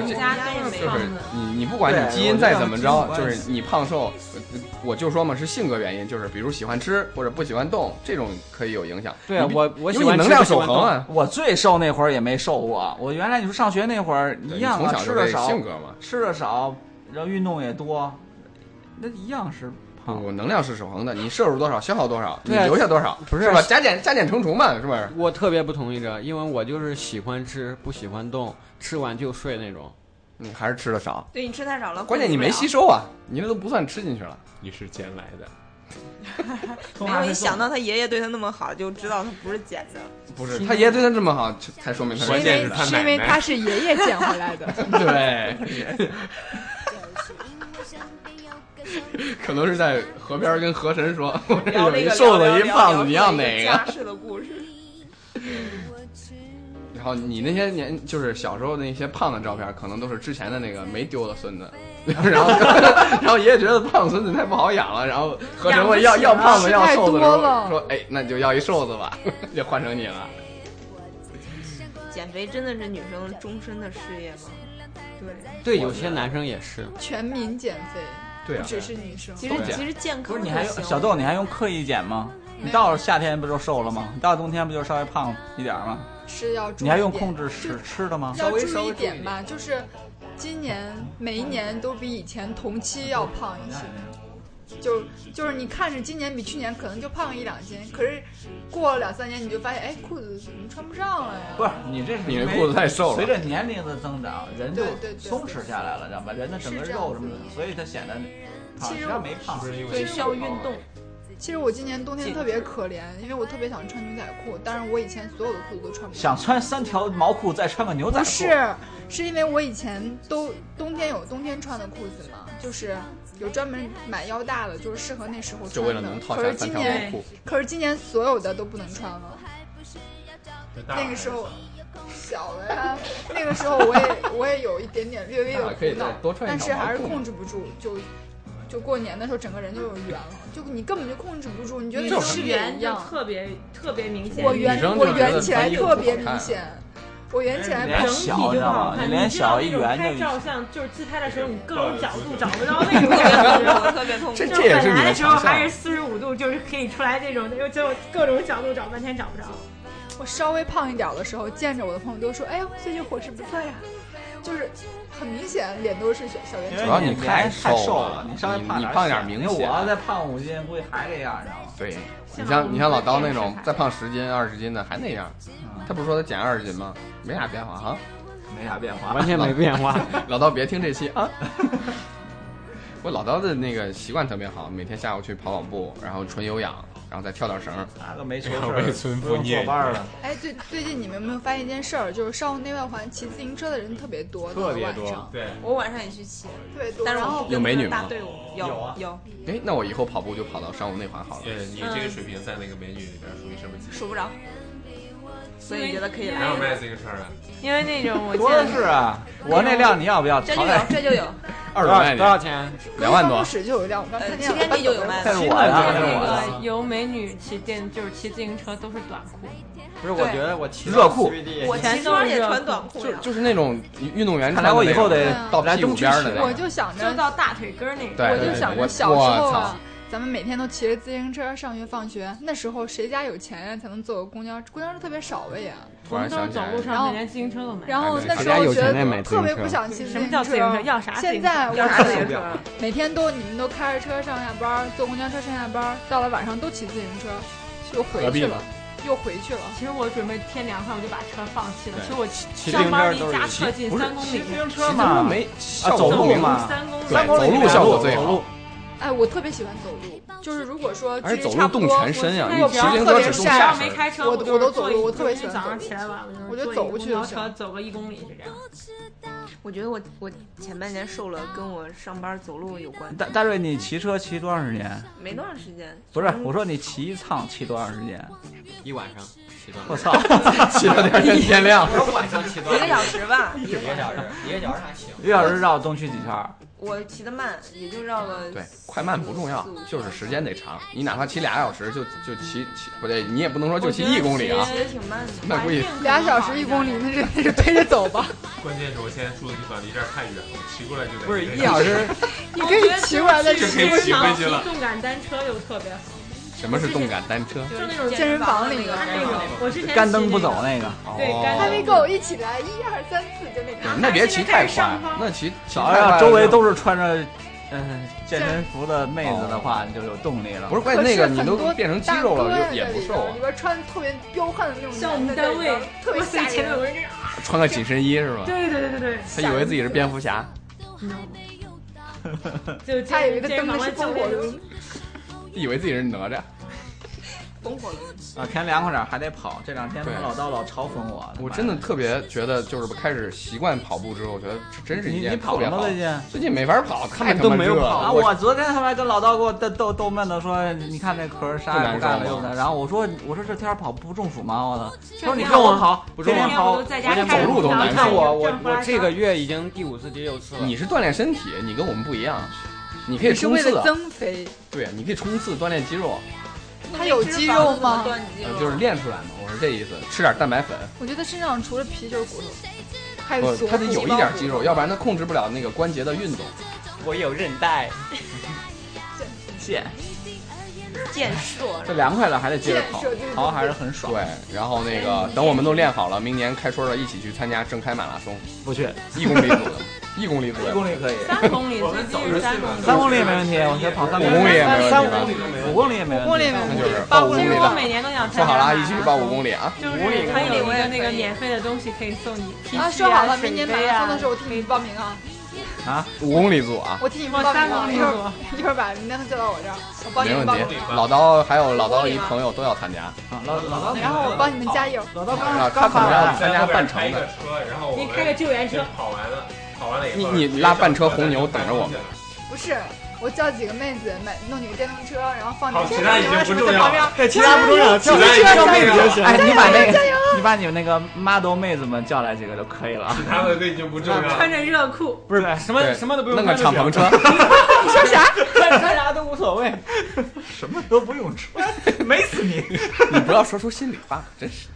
不是这就是。你你不管你基因再怎么着，就是你胖瘦，呃我就说嘛是性格原因，就是比如喜欢吃或者不喜欢动，这种可以有影响。对啊，我我因喜欢吃为你能量守恒啊，我最瘦那会儿也没瘦过。我原来你说上学那会儿一样啊，你从小吃的少，性格嘛。吃的少，然后运动也多，那一样是胖。不，能量是守恒的，你摄入多少消耗多少，你留下多少，不是是吧？加减加减乘除嘛，是不是？我特别不同意这，因为我就是喜欢吃，不喜欢动，吃完就睡那种。你还是吃的少，对你吃太少了，关键你没吸收。啊，你那都不算吃进去了。你是捡来的，没有一想到他爷爷对他那么好，就知道他不是捡的。不是，他爷爷对他这么好，才说明他关是因为键是他是因为他是爷爷捡回来的。对，可能是在河边跟河神说，我这有一瘦子一胖子，你要哪个？家世的故事。然后你那些年就是小时候的那些胖的照片，可能都是之前的那个没丢的孙子，然后然后爷爷觉得胖孙子太不好养了，然后河神问要要胖子要瘦子的时候说，哎，那就要一瘦子吧，就换成你了。减肥真的是女生终身的事业吗？对，对，有些男生也是。全民减肥，对啊不只是女生。其实其实健康不是你还用小豆，你还用刻意减吗？你到了夏天不就瘦了吗？你到了冬天不就稍微胖一点吗？是要注意你还用点控制吃吃的吗？要注意稍微稍微注意点吧，就是今年每一年都比以前同期要胖一些。就就是你看着今年比去年可能就胖一两斤，可是过了两三年你就发现，哎，裤子怎么穿不上了呀？不是你这是因为裤子太瘦了随着年龄的增长，人就对对对松弛下来了，知道吧？人的整个肉什么的，所以它显得胖。其实没胖，对需要运动。其实我今年冬天特别可怜，因为我特别想穿牛仔裤，但是我以前所有的裤子都穿不上。想穿三条毛裤，再穿个牛仔裤。不是，是因为我以前都冬天有冬天穿的裤子嘛，就是有专门买腰大的，就是适合那时候穿的就为了能。套可下三条是今年内，裤，可是今年所有的都不能穿了。那个时候小了呀，那个时候我也我也有一点点略微有那可以苦恼再多穿一但是还是控制不住，就就过年的时候整个人就有圆了，就你根本就控制不住，你觉得你是圆就一样。特别特别明显。我圆我圆起来特别明显，我圆起来脸整小体就知道吗不好看。你脸知道小一那种拍圆就照相就是自拍的时候，你各种角度找不 着那种特别感痛苦，觉。特别痛苦。就这这也是你的本来的时候还是四十五度，就是可以出来这种，就就各种角度找半天找不着。我稍微胖一点的时候，见着我的朋友都说：“哎呦，最近伙食不错呀。”就是很明显脸都是小小圆因为球主要。你你太太瘦了了，你稍微胖点你你胖点明显我要再胖五斤，估计还这样，你知道吗？对，你像你像老刀那种再胖十斤二十斤的还那样，他不是说他减二十斤吗？没啥变化哈。没啥变化，完全没变化。老刀别听这期啊。我老刀的那个习惯特别好，每天下午去跑跑步，然后纯有氧，然后再跳跳绳。那个没球然事儿后为村妇念坐班了，哎，最最近你们有没有发现一件事儿？就是上内外环骑自行车的人特别多，特别多对，我晚上也去骑，特别多。但是有美女吗大队伍，有有哎，那我以后跑步就跑到上午内环好了。对，你这个水平在那个美女里边属于什么级？数不着，所以觉得可以来哪有。卖自行车的？因为那种我多的是啊！我那辆你要不要？这就有，这就有，二十块多少钱，两万多办公。室就有一辆，七天地就有卖的。这是我的，那是我的。个有美女骑电，就是骑自行车都是短裤，不是，我觉得我骑热裤我骑车也穿短裤就，就是那种运动员看来我以后得到屁股边儿的那我。就想着，就到大腿根儿那个。对我就想着我小时候咱们每天都骑着自行车上学放学，那时候谁家有钱呀才能坐个公交？公交车特别少吧也。我们都是走路上，然后连自行车都没有。然后那时候觉得特别不想骑自什么行叫自行车？要啥自行车？现在我要啥自行车？每天都你们都开着车上下班，坐公交车上下班，到了晚上都骑自行车，又回去了，又回去了。其实我准备天凉快我就把车放弃了。其实我骑自行上班离家特近，三公里骑自。行车嘛，没效走路嘛三公里。走路效果最好。哎，我特别喜欢走路，就是如果说而且走路动距离差不多，全身呀，我你骑自行特别车只动晒下身。没开车，我就我都走路是坐一我特别喜欢早上起来晚，我就走过去就行走个一公里是这样。我觉得我我前半年瘦了，跟我上班走路有关，大大瑞，你骑车骑多长时间？没多长时间。不是，我说你骑一趟骑多长时间？一晚上骑多我少？操，骑到第二天天亮。我晚上骑多一个小时吧，一个小时，一个小时还行。一个小时绕东区几圈儿？我骑得慢，也就绕了。对，快慢不重要，就是时间得长。你哪怕骑俩小时，就就骑骑不对，你也不能说就骑一公里啊，骑得挺慢的。那估计俩小时一公里，那是那是推着走吧？关键是我现在住的地方离这儿太远了，我骑过来就得不是一小时，你可以骑过来再这可以骑回去了动感单车又特别好，什么是动感单车？就是那种健身房里的那种。我之前干蹬不走那个。对，还没够，一起来，一二三四，就那个。那别骑太快，那骑骑早上太快周围都是穿着 嗯健身服的妹子的话，你就有动力了。不是关键那个你都变成肌肉了，也也不瘦啊里。边穿特别彪悍的那种像我们单位，特别吓人。前面有人这样，穿个紧身衣是吧？对对对对对，他以为自己是蝙蝠侠，就他以为他蹬的是风火轮，以为自己是哪吒。风火轮。啊，天凉快点还得跑。这两天对老刀老嘲讽我，我真的特别觉得，就是开始习惯跑步之后，我觉得这真是一你你件特别好跑了吗。最近？最近没法跑，他们都没有跑啊！了。我昨天他妈跟老刀给我逗逗逗闷的说，你看那壳儿啥也不干了，又不然后我说我说这天跑不中暑吗？我操！他说你这天跟我跑，不中暑天天跑我都在家连走路都难受你看我我我这个月已经第五次、第六次了。你是锻炼身体，你跟我们不一样，你可以你是为了冲刺啊，增肥，对，你可以冲刺锻炼肌肉，他有肌肉吗？就是练出来嘛。我是这意思，吃点蛋白粉，我觉得身上除了皮就是骨头，还有不，锁他得有一点肌肉，要不然他控制不了那个关节的运动。我有韧带，健，健硕。这凉快了还得接着跑跑还是很爽。对，然后那个等我们都练好了，明年开春了，一起去参加正开马拉松，不去，一公里组的，一公里左右一，公里可以，三公里，最近是三公里。三公里也没问题，我觉得跑三五公里也没问题三吧五公里也没问题，五公里也没问题我每年都想参加说好了，马一起去报五公里啊！就是它有一个那个免费的东西可以送你啊，说好了，明年马拉松的时候我替你报名啊，啊，五公里组啊，我替你报三公里一会儿组。一会儿把名单都叫到我这儿，我帮你没问题们报名，。老刀还有老刀一朋友都要参加，啊老老刀，然后我帮你们加油。老刀刚刚，他可能要参加半程的。车，然后我们你开个救援车跑完了，跑完了以后，你你拉半车红牛等着我们。不是，我叫几个妹子买弄几个电动车，然后放点好其他已经不重要旁边了，对，其他不重要，其他已经叫妹子就行。哎，你把那加个，你把你们那个 model 妹子们叫来几个就可以了其。他的都已经不重要了。穿着热裤，不是什么什么都不用弄个敞篷车，你说啥穿啥都无所谓，什么都不用穿，美死你！你不要说出心里话，真是。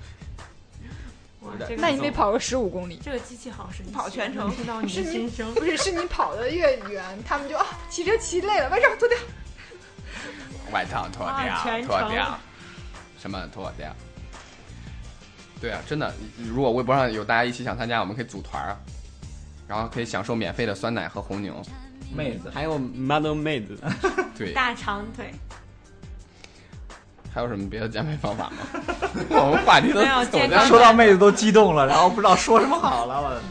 那你得跑个十五公里。这个机器好神奇，跑全程能听到你的心声。不是，是你跑的越远，他们就啊，骑车骑累了，外套脱掉。外套脱啊掉，全脱掉，什么脱掉？对啊，真的，如果微博上有大家一起想参加，我们可以组团啊。然后可以享受免费的酸奶和红牛。妹子，还有 model 妹子，对，大长腿，还有什么别的减肥方法吗？我们话题都说到妹子都激动了，然后不知道说什么好了。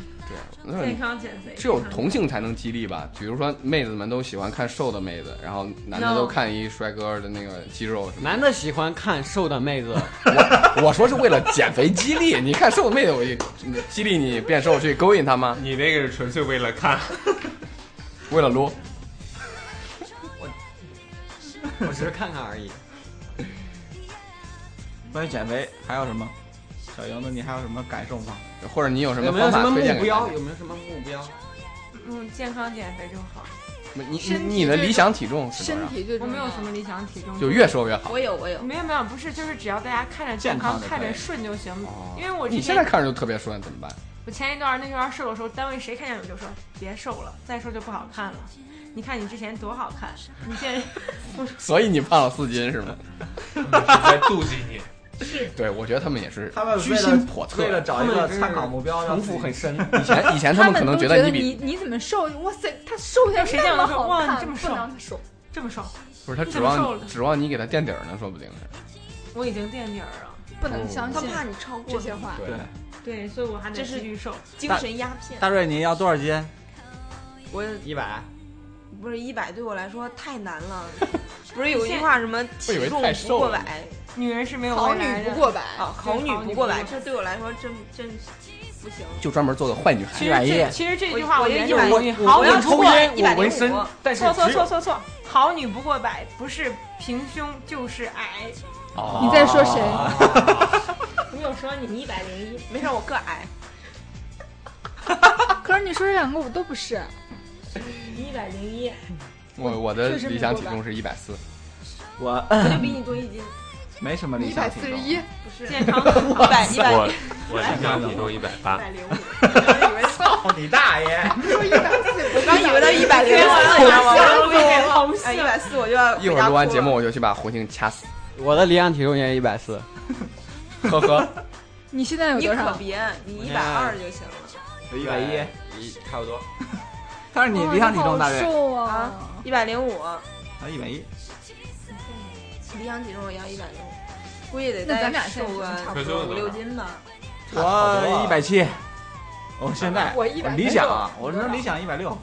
我对健康减肥，只有同性才能激励吧？比如说妹子们都喜欢看瘦的妹子，然后男的都看一帅哥的那个肌肉什么。男的喜欢看瘦的妹子，我我说是为了减肥激励，你看瘦的妹子，我也激励你变瘦去勾引她吗？你那个是纯粹为了看，为了撸。我只是看看而已。关于减肥还有什么？小莹子，你还有什么感受吗？或者你有什么有没有什么方法推荐目标？给大家？有没有什么目标？嗯，健康减肥就好。你你身体你的理想体重是多身体最我。没有什么理想体重，就越瘦越好。我有我有，没有没有，不是，就是只要大家看着健康看着顺就行。哦因为我你现在看着就特别顺，怎么办？我前一段那段瘦的时候，单位谁看见我就说别瘦了，再瘦就不好看了。你看你之前多好看，你现在 所以你胖了四斤是吗？是在妒忌你。对，我觉得他们也是他们居心叵测为。了找一个参考目标，城府很深。以前以前他们可能觉得你比你你怎么瘦？哇塞，他瘦下来谁见那么好了哇看，你这么瘦不能他瘦。这么瘦，不是他指望指望你给他垫底儿呢，说不定是。我已经垫底儿了。不能相信他怕你超过这些话。对，对，所以我还得这是继续瘦。精神鸦片。大瑞，你要多少斤？我一百，不是一百对我来说太难了。不是有一句话什么我以为体重不太瘦了过百女人是没有好未来的。女不过百，啊，好女不过百，这对我来说真真不行。就专门做个坏女孩。其。实110这其实这句话我觉得一百就是好我要抽女不过烟我纹身105，但是错错错错错，好女不过百，不是平胸就是矮。哦。你在说谁？我没有说你一百零一，没事，我个矮，可是你说这两个我都不是。一百零一，我我的理想体重是一百四，我我就比你多一斤，没什么理一百想体重。一百四十一，不是。健康一百一百。我我理想体重一百一八，百零五，我以为操你大爷！说一百四，我刚以为他一百零四，我你知道吗？我我好哎，一百四我就要一会儿录完节目我就去把胡星掐死。我的理想体重也一百四，呵呵，你现在有多少，你？可别，你一百二就行了，一百一，一差不多。但是你理想体重大哦你约瘦啊。啊！一百零五，啊一百一，理想体重也要一百零五，估计得再那咱俩现瘦个在差不多五六斤吧。我一百七。我现在我160理想啊，我说理想一百六，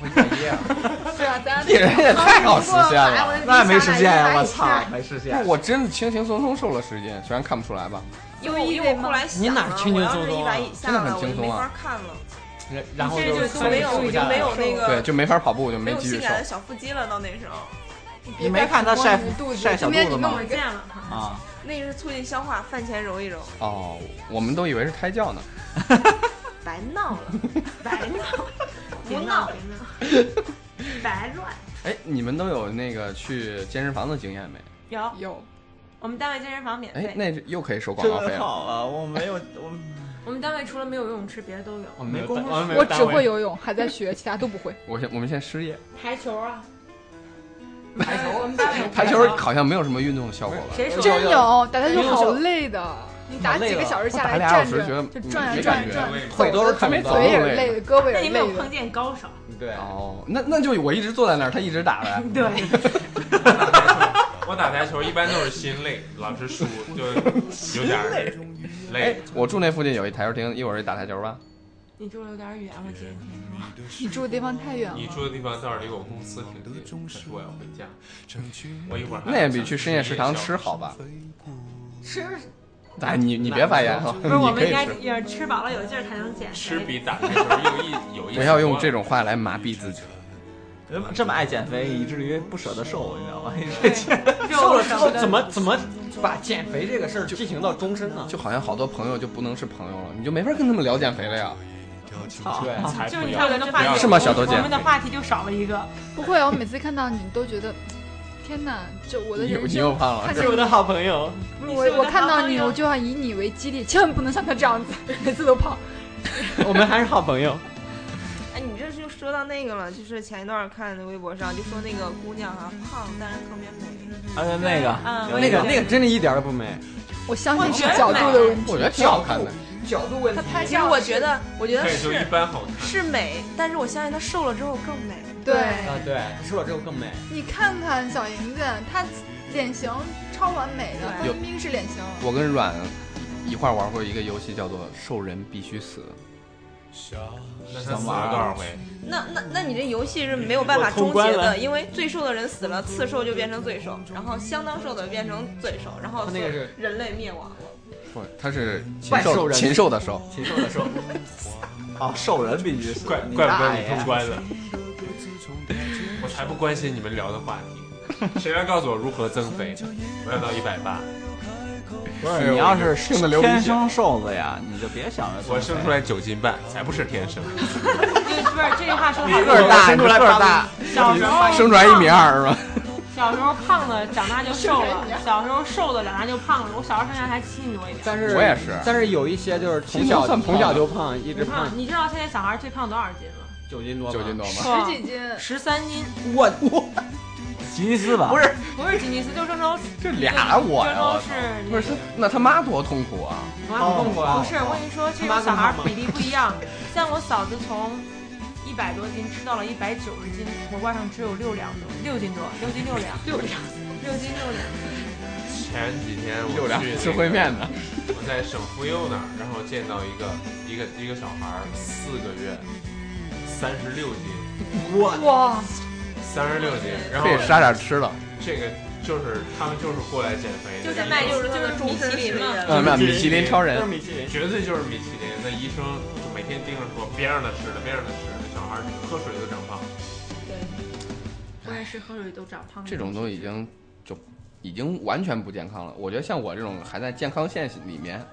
我一百一啊，对啊，咱你人也太好实现了。那没实现呀！我操，没实现。我真的轻轻松松瘦了十斤，虽然看不出来吧。因为因为我后来想你哪了，轻轻松松啊是一百以下真的很轻松啊法看了，然然后就就没有已经没有那个对，就没法跑步，就没有继续瘦性感。的小腹肌了。到那时候，你没看他晒晒小肚子吗你弄一个是促进消化，饭前揉一揉。哦，我们都以为是胎教呢。白闹了，白闹，别不闹。闹别闹，白乱。哎，你们都有那个去健身房的经验没？有，有我们单位健身房免哎，费。那又可以收广告费真了。好啊！我没有，我我们单位除了没有游泳池，别的都有。我没工夫我只会游泳，还在学，其他都不会。我现我们现在失业，排球啊，排球排球好像没有什么运动的效果吧？谁说真有打台球好累的，你打几个小时下来站时觉得着就转呀没感觉转呀转，腿都是走看不到腿也是累的，胳膊也累那你没有碰。见高手？对，哦，那那就我一直坐在那儿，他一直打呗。对，我打台球一般都是心累，老是输，就有点累。，我住那附近有一台球厅，一会儿去打台球吧。你住的有点远，我今天。你住的地方太远了。你住的地方倒是离我公司挺近，可是我要回家。我一会儿还那也比去深夜食堂吃好吧？吃哎，你你别发言哈，不是我们应该。也是吃饱了有劲儿才能减肥。吃比打有意有意思。不要用这种话来麻痹自己。这么爱减肥，以至于不舍得瘦，你知道吗？瘦了之后怎么怎么把减肥这个事儿进行到终身呢？就好像好多朋友就不能是朋友了，你就没法跟他们聊减肥了呀。操！对，才就是你不要看我们的话题是吗小豆姐我们的话题就少了一个。不会啊，我每次看到你都觉得，天哪，这我的你又人生。你又胖了看，是我的好朋友。不是我我，看到你，我就要以你为激励，千万不能像他这样子，每次都胖。我们还是好朋友。哎，你这是又说到那个了，就是前一段看微博上就说那个姑娘啊胖，但是特别美。而且那个嗯那个个那个真的一点都不美，我相信是角度的问题。我觉得挺好看的。角度问题。其实我觉得，我觉得是一是般好看。是美，但是我相信她瘦了之后更美。对，啊，对，瘦了之后更美。你看看小银子，她脸型超完美的，对范冰冰是脸型。我跟阮一块玩过一个游戏，叫做“兽人必须死那他死了多少回？那那那你这游戏是没有办法终结的，因为最瘦的人死了，次瘦就变成最瘦，然后相当瘦的变成最瘦，然后那个是人类灭亡了。”，不，他是禽兽，人禽兽的兽。禽兽的兽，哦，兽人必须死，怪怪不得你通关了。我才不关心你们聊的话题。谁来告诉我如何增肥？我要到一百八。你要是听得流鼻血天生瘦子呀，你就别想着我生出来九斤半，才不是天生。对，不是这句话说你太个儿大，生出来个儿大，小时候生出来一米二是吧？小时候胖的长大就瘦了，小时候瘦的长大就胖了。我小时候生下来才七斤多一点。但是我也是但是有一些就是从小算从小就胖，一直胖胖，你知道现在小孩最胖多少斤吗？九斤多吧，九斤多吗？十几斤，十三斤，我我 吉尼斯吧？不是，不是吉尼斯，就郑州这俩我呀！这都我操！是不是，那他妈多痛苦啊！妈不痛苦啊不！是，我跟你说，这种小孩比例不一样。像我嫂子从一百多斤吃到了一百九十斤，头发上只有六两多，六斤多，六斤六两，六两，六斤六两。前几天我去吃烩面的，我在省妇幼那儿，然后见到一个一个一个小孩儿，四个月，三十六斤，哇，三十六斤，然后可以杀点吃了。这个就是他们就是过来减肥的，就是卖就是那个终身实验嗯，米其林超人都是，米其林。绝对就是米其林。那医生就每天盯着说别让他吃了，别让他吃喝水都长胖。对，我也是喝水都长胖。这种都已经就已经完全不健康了。我觉得像我这种还在健康线里面，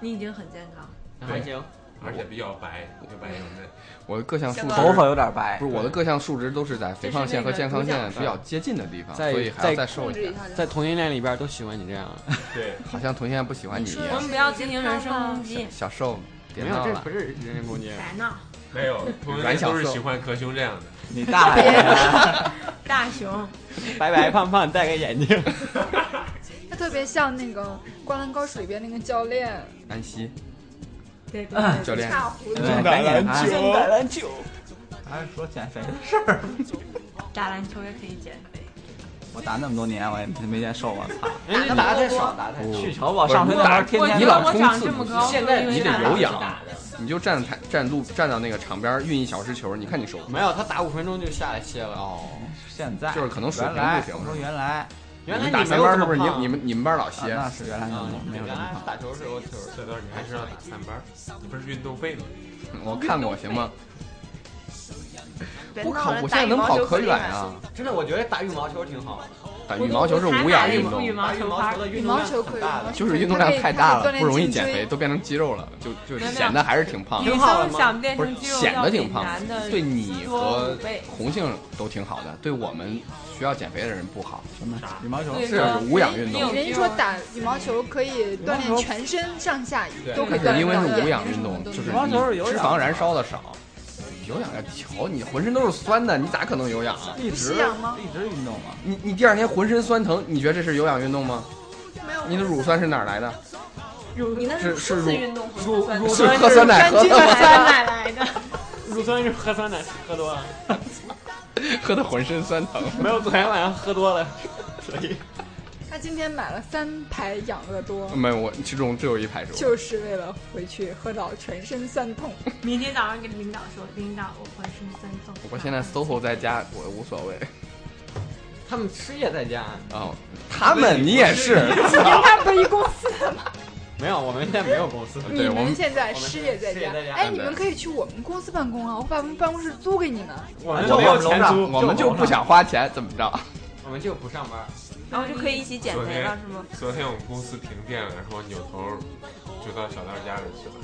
你已经很健康。还行，而且比较白，又白又嫩。我的各项数值头发有点白不，是我的各项数值都是在肥胖线和健康线比较接近的地方，所以还要再瘦一点。在同性恋里边都喜欢你这样，对，好像同性恋不喜欢你一我。们不要进行人身攻击，小瘦，别没有，闹了这不。是人身攻击。别闹。没有，同性恋都是喜欢壳兄这样的。你大爷！大熊，白白胖胖戴个眼镜，他特别像那个《灌篮高手》里边那个教练，安西对对教练，大胡子。打篮球。还是说减肥的事儿。打篮球也可以减肥。我打那么多年，我也没见瘦过，操！人家打的太少，打的太少。去球吧，上学那会儿天天你老冲刺长这么高，现在你得有氧。你就站台站路站到那个场边运一小时球，你看你手。没有，他打五分钟就下来歇了。哦，现在就是可能水平不行我说原来原来你打三班是不是？你你们你们班老啊歇？那是原来啊没有这原来么胖。打球是有球。这段你还知道打三班？你不是运动费吗？我看过行吗？别我靠，我现在能跑可远啊！真的，我觉得打羽毛球挺好。打羽毛球是无氧运动羽，毛打羽球拍毛球的羽毛运动量球可以，很大的。就是运动量太大了，不容易减肥，都变成肌肉了，就就显得还是挺胖女的。生想变不是成肌肉显得挺胖对你和。红杏都挺好的，对我们需要减肥的人不好。什么羽毛球？是无氧运动人家说打羽毛球可以锻炼全身上下都可因为是无氧运动，就是脂肪燃烧的少，有氧要瞧你浑身都是酸的，你咋可能有氧啊？一直吸氧吗一直运动吗。你你第二天浑身酸疼，你觉得这是有氧运动吗？没有你的乳酸是哪儿来的？你那是是乳运动和乳酸是喝酸奶喝的，酸奶来的，乳酸是喝酸奶喝多了，喝的浑身酸疼。没有昨天晚上喝多了，所以他今天买了三排养乐多，没有，我其中只有一排是我。就是为了回去喝到全身酸痛。明天早上跟领导说，领导我浑身酸痛。我现在 SOHO 在家，我无所谓。他们失业在家。哦，他们你也是，他不是一公司的吗？没有，我们现在没有公司。你对我们们现在失业在家哎，你们可以去我们公司办公啊，我把我们办公室租给你们。我们就没有钱租，我们就不想花钱，怎么着？我们就不上班。然后就可以一起减肥了，是吗？昨天我们公司停电了，然后扭头就到小道家里去了。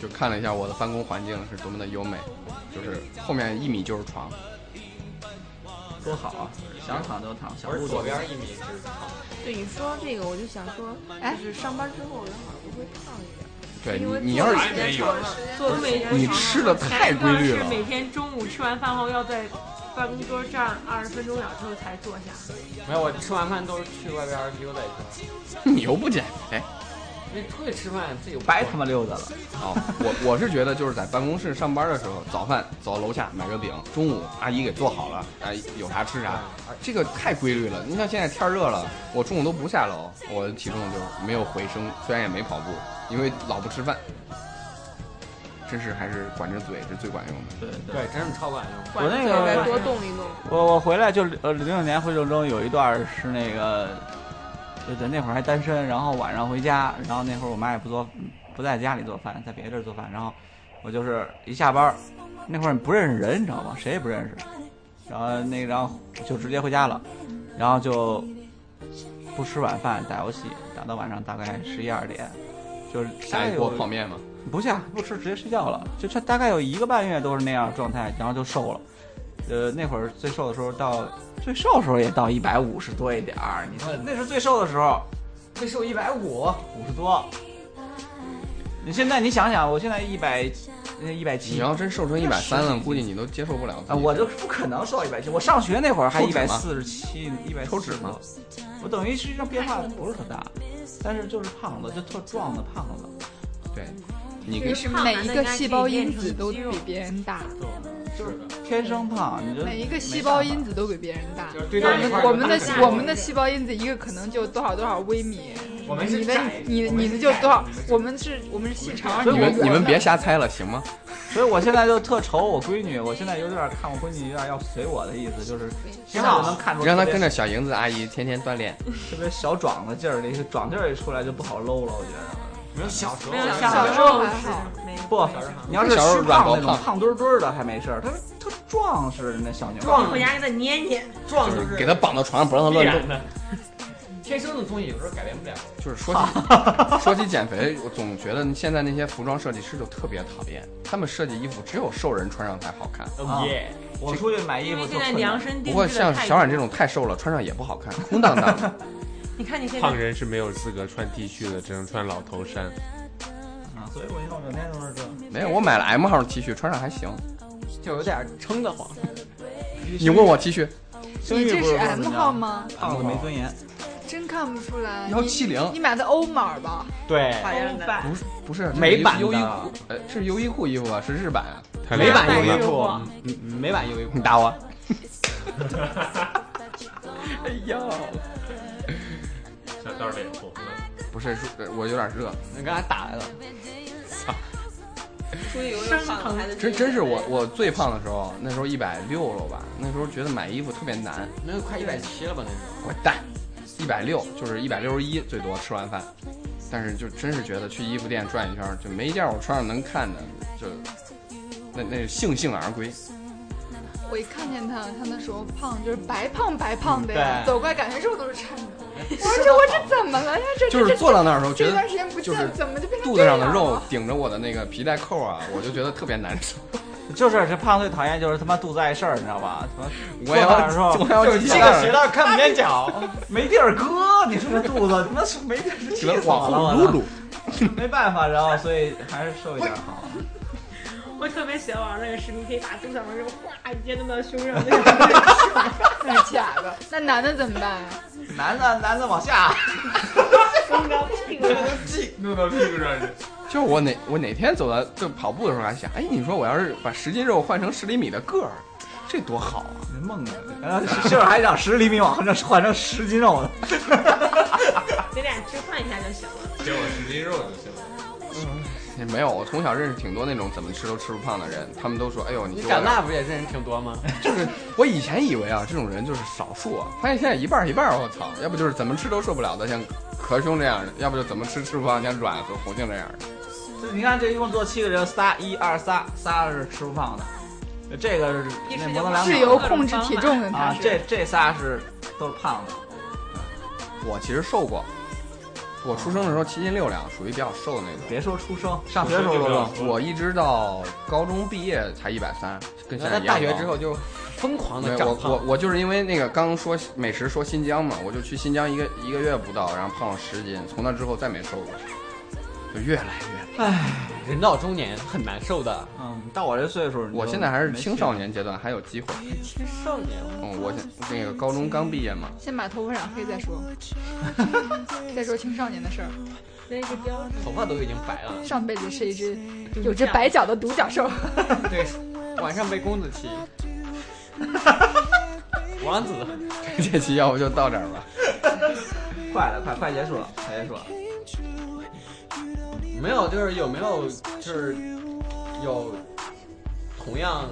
就看了一下我的办公环境是多么的优美，就是后面一米就是床，多好啊！想躺就躺，想不左边一米是床，对你说这个，我就想说，哎就是上班之后人好像都会胖一点。对因为你，你要是坐时间长了，坐每天你吃的太规律了是每天中午吃完饭后要在办公桌站二十分钟了之后才坐下。没有，我吃完饭都是去外边溜达一圈，你又不减肥。因为出去吃饭自己白他妈溜达了。哦，我我是觉得就是在办公室上班的时候，早饭走到楼下买个饼，中午阿姨给做好了，哎，有啥吃啥，这个太规律了。你像现在天热了，我中午都不下楼，我的体重就没有回升，虽然也没跑步，因为老不吃饭。真是还是管着嘴是最管用的。对对，对，真是超管用。我那个多动一动。我我回来就呃零六年回郑州有一段是那个，对对，那会儿还单身，然后晚上回家，然后那会儿我妈也不做不在家里做饭，在别的地儿做饭，然后我就是一下班儿，那会儿不认识人，你知道吗？谁也不认识，然后那个然后就直接回家了，然后就不吃晚饭打游戏，打到晚上大概十一二点，就是下一锅有泡面嘛，不下不吃，直接睡觉了。就这大概有一个半月都是那样状态，然后就瘦了。呃，那会儿最瘦的时候到最瘦的时候也到一百五十多一点儿。你说那是最瘦的时候，最瘦一百五，五十多。你现在你想想，我现在一百一百七你要真瘦成一百三了，估计你都接受不了啊，我就不可能瘦一百七。我上学那会儿还一百四十七，一百抽脂吗？我等于实际上变化不是特大，但是就是胖子，就特壮的胖子。对，你是每一个细胞因子都比别人大，就是天生胖，你就每一个细胞因子都比别人大。就是堆到一块儿我们的我们的细胞因子一个可能就多少多少微米，我们你的你我们你的就多少，我们是我们是细长，所以你们你们别瞎猜了，行吗？所以我现在就特愁我闺女，我现在有点看我闺女有点要随我的意思，就是挺好能看出让她跟着小莹子阿姨天天锻炼。特别小壮的劲儿，那个壮劲儿一出来就不好搂了，我觉得。没有小时候没有小时时候候是还好没你要是小时候虚胖那种软薄胖胖墩墩的还没事儿，她特壮实那小牛。壮回家给他捏捏。壮就是是给他绑到床上，不让他乱动。的。天生的东西有时候改变不了。就是说起 说起减肥，我总觉得现在那些服装设计师就特别讨厌，他们设计衣服只有瘦人穿上才好看。啊耶！我出去买衣服现在量难。不过身定制的太像小冉这种太瘦了，穿上也不好看，空荡荡的。你看你现在胖人是没有资格穿 T 恤的，只能穿老头衫。啊，所以我以后整天都是这。没有，我买了 M 号 T 恤，穿上还行。就有点撑得慌。你问我 T 恤你这是 M 号？吗？胖子没尊严。真看不出来。幺七零你，买的欧码吧？对，不是不是美版的优衣库，呃，是优衣库衣服吧？是日版啊。美版优衣库美版优衣库你。打我。哎呀，小道脸红了。不是，是我有点热。那刚才打来了，出去游泳胖还得真真是我我最胖的时候，那时候一百六了吧？那时候觉得买衣服特别难。那快一百七了吧？那时候。滚蛋！一百六就是一百六十一最多，吃完饭。但是就真是觉得去衣服店转一圈，就没一件我穿上能看的，就那那悻悻而归。我一看见他，他那时候胖，就是白胖白胖的呀，走过来感觉肉都是颤的。我说这我这怎么了呀？这就是坐到那儿的时候，觉得这段时间不见，就是怎么就变成肚子上的肉顶着我的那个皮带扣啊，我就觉得特别难受。就是这胖最讨厌就是他妈肚子碍事儿，你知道吧？他妈我也要的时候我要系这个鞋带看不见脚，没地儿搁，你说这肚子他妈是没地儿，气了！没办法，然后所以还是瘦一点好。我特别喜欢玩那个视频，可以把肚上面这个哗一接弄到胸上那个。那是假的。那男的怎么办啊？男的男的往下，弄到屁股上。弄到屁股上去。就是我哪我哪天走到就跑步的时候还想，哎，你说我要是把十斤肉换成十厘米的个儿，这多好啊！梦啊！然后媳妇儿还想十厘米往上换成十斤肉呢。你俩置换一下就行了。给我十斤肉就行了。也没有，我从小认识挺多那种怎么吃都吃不胖的人，他们都说，哎呦，你长大不也认识挺多吗？就是我以前以为啊，这种人就是少数啊，发现现在一半一半儿，我操！要不就是怎么吃都受不了的，像壳兄这样的；要不就怎么吃吃不胖，像阮和红杏这样的。就你看这一共坐七个人，仨一二仨，仨是吃不胖的，这个是那模棱两是可由控制体重的，他啊，这这仨是都是胖的。我其实瘦过，我出生的时候七斤六两，属于比较瘦的那种。别说出生，上学的时候。我一直到高中毕业才一百三，跟现在一样高大学之后就疯狂的长胖。我我就是因为那个刚说美食说新疆嘛，我就去新疆一个一个月不到，然后胖了十斤，从那之后再没瘦过。就越来越唉。人到中年很难受的。嗯，到我这岁数，我现在还是青少年阶段，还有机会。青少年，嗯，我现那个高中刚毕业嘛，先把头发染黑再说，再说青少年的事儿。头发都已经白了。上辈子是一只有只白脚的独角兽。对，晚上被公子骑。王子，这期要不就到这儿吧。快了，快快结束了，快结束了。没有，就是有没有就是有同样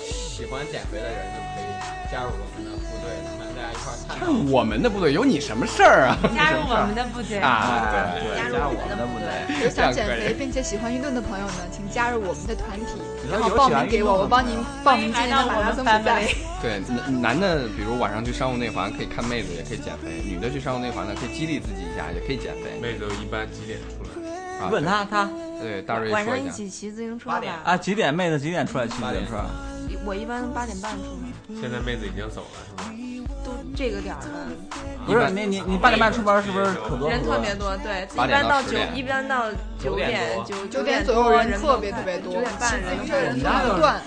喜欢减肥的人就可以加入我们的部队，咱们大家一块儿探讨。我们的部队有你什么事儿啊？加入我们的部队啊哎对对，加入我们的部队。有想减肥并且喜欢运动的朋友呢，请加入我们的团体，然后报名给我，我帮您报名今年的马拉松比赛。对，男男的比如晚上去商务内环可以看妹子，也可以减肥；女的去商务内环呢，可以激励自己一下，也可以减肥。妹子一般几点出来？啊问他他对大瑞晚上一起骑自行车吧。啊几点？妹子几点出来骑自行车？我一般八点半出门，现在妹子已经走了，是吧？都这个点儿了，不是你你你八点半出门是不是可多人特别多。对，一八点般到九一般到九点多九九点点左右人人特别特别多，九点半人人我们家。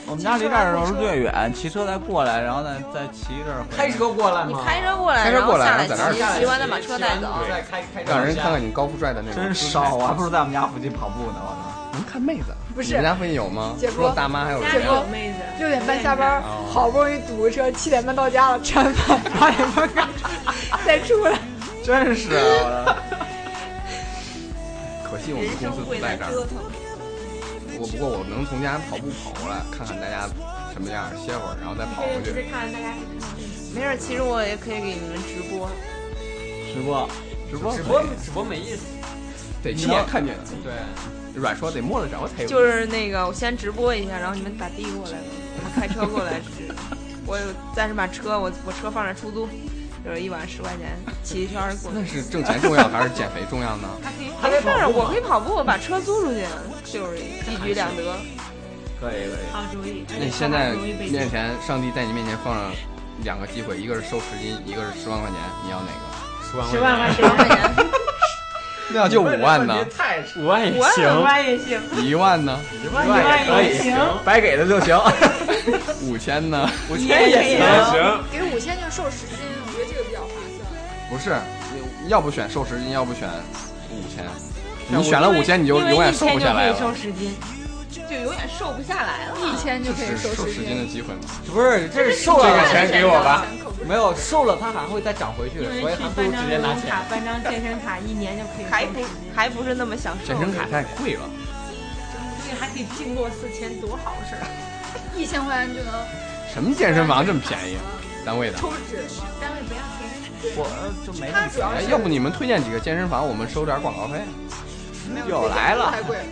我们家离这儿是略远，骑车再过来，然后再再骑一阵儿。开车过来你？开车过来，开车过来然后在那儿骑，骑完再把车带走。让人看看你高富帅的那种真少，啊还不如在我们家附近跑步呢。我操能看妹子。不是你们家附近有吗？姐夫除了大妈还有家里人有妹子，六点半下班哦，好不容易堵个车，七点半到家了，吃完饭八点半再出来。真是啊 可惜我们公司不在这儿。我不过我能从家跑步跑过来，看看大家什么样，歇会儿，然后再跑回去。看大家是看到妹子。没事，其实我也可以给你们直播。直播直播直播直播没意思。得亲眼看见。对，软说得摸得着才有。就是那个，我先直播一下，然后你们打的过来，我们开车过来是。我暂时把车，我我车放着出租，就是一晚十块钱，骑一圈儿过去。那是挣钱重要还是减肥重要呢？还可以没事儿，我可以跑步，我把车租出去，就是一举两得。可以可以。好主意。那你现在面前，上帝在你面前放上两个机会，一个是瘦十斤，一个是十万块钱，你要哪个？十万十万块十万块钱，那就五万呢？太五万也行五万也行，一万呢？一一万也行，白给的就行。五千呢？五千也行。行，给五千就瘦十斤，我觉得这个比较划算。不是，要不选瘦十斤，要不选五千。你选了五千，你就永远瘦不下来了。瘦十斤，就永远瘦不下来了。一千就可以瘦十十斤的机会吗？不是，这是瘦这个了，钱给我吧。没有瘦了，它还会再长回去所以还不如办张直接拿钱。游泳卡、办张健身卡，一年就可以还不。还不是那么想瘦。健身卡太贵了。这个还可以净落四千，多好事儿！一千块钱就能什么健身房这么便宜？单位的？抽脂？单位不要钱。我就没它主要是，哎要不你们推荐几个健身房，我们收点广告费？又来了太贵了。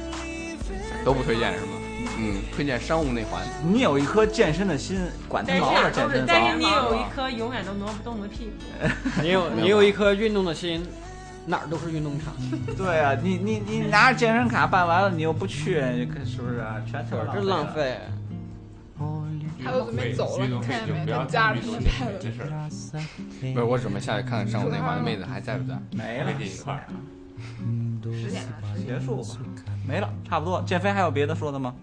都不推荐是吗？嗯，推荐商务内环。你有一颗健身的心，管他毛了健身，房。但是你有一颗永远都挪不动的屁股。你有你有一颗运动的心，哪儿都是运动场。对啊，你你你拿着健身卡办完了，你又不去，你看是不是啊？全都是，浪。费。他都准备走了，你看见没？他家里面拍了。这事儿，不是，我准备下去看看商务内环的 妹子还在不在。没了没，给一块儿。十点了，结束吧，没了，差不多。建飞还有别的说的吗？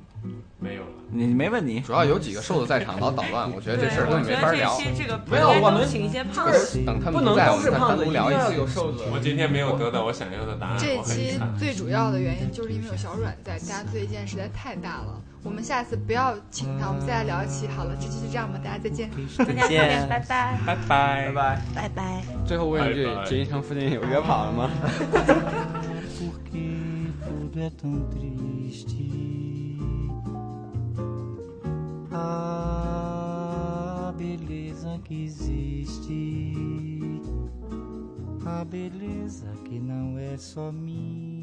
没有了。你没问你，主要有几个瘦子在场老捣乱，我觉得这事儿跟你我觉得这没法聊。没有我们请一些胖不子。等他不能在，我都是胖子，们再单独聊一次。有瘦子。我今天没有得到我想要的答案，这期。最主要的原因就是因为有小阮在，大家对见实在太大了。我们下次不要请他，我们再来聊一期好了。这期就这样吧，大家再见。再见，拜拜，拜拜拜拜。拜拜。最后问一句拜，拜锦衣城附近有约跑了吗？é tão triste. A beleza que existe, a beleza que não é só minha.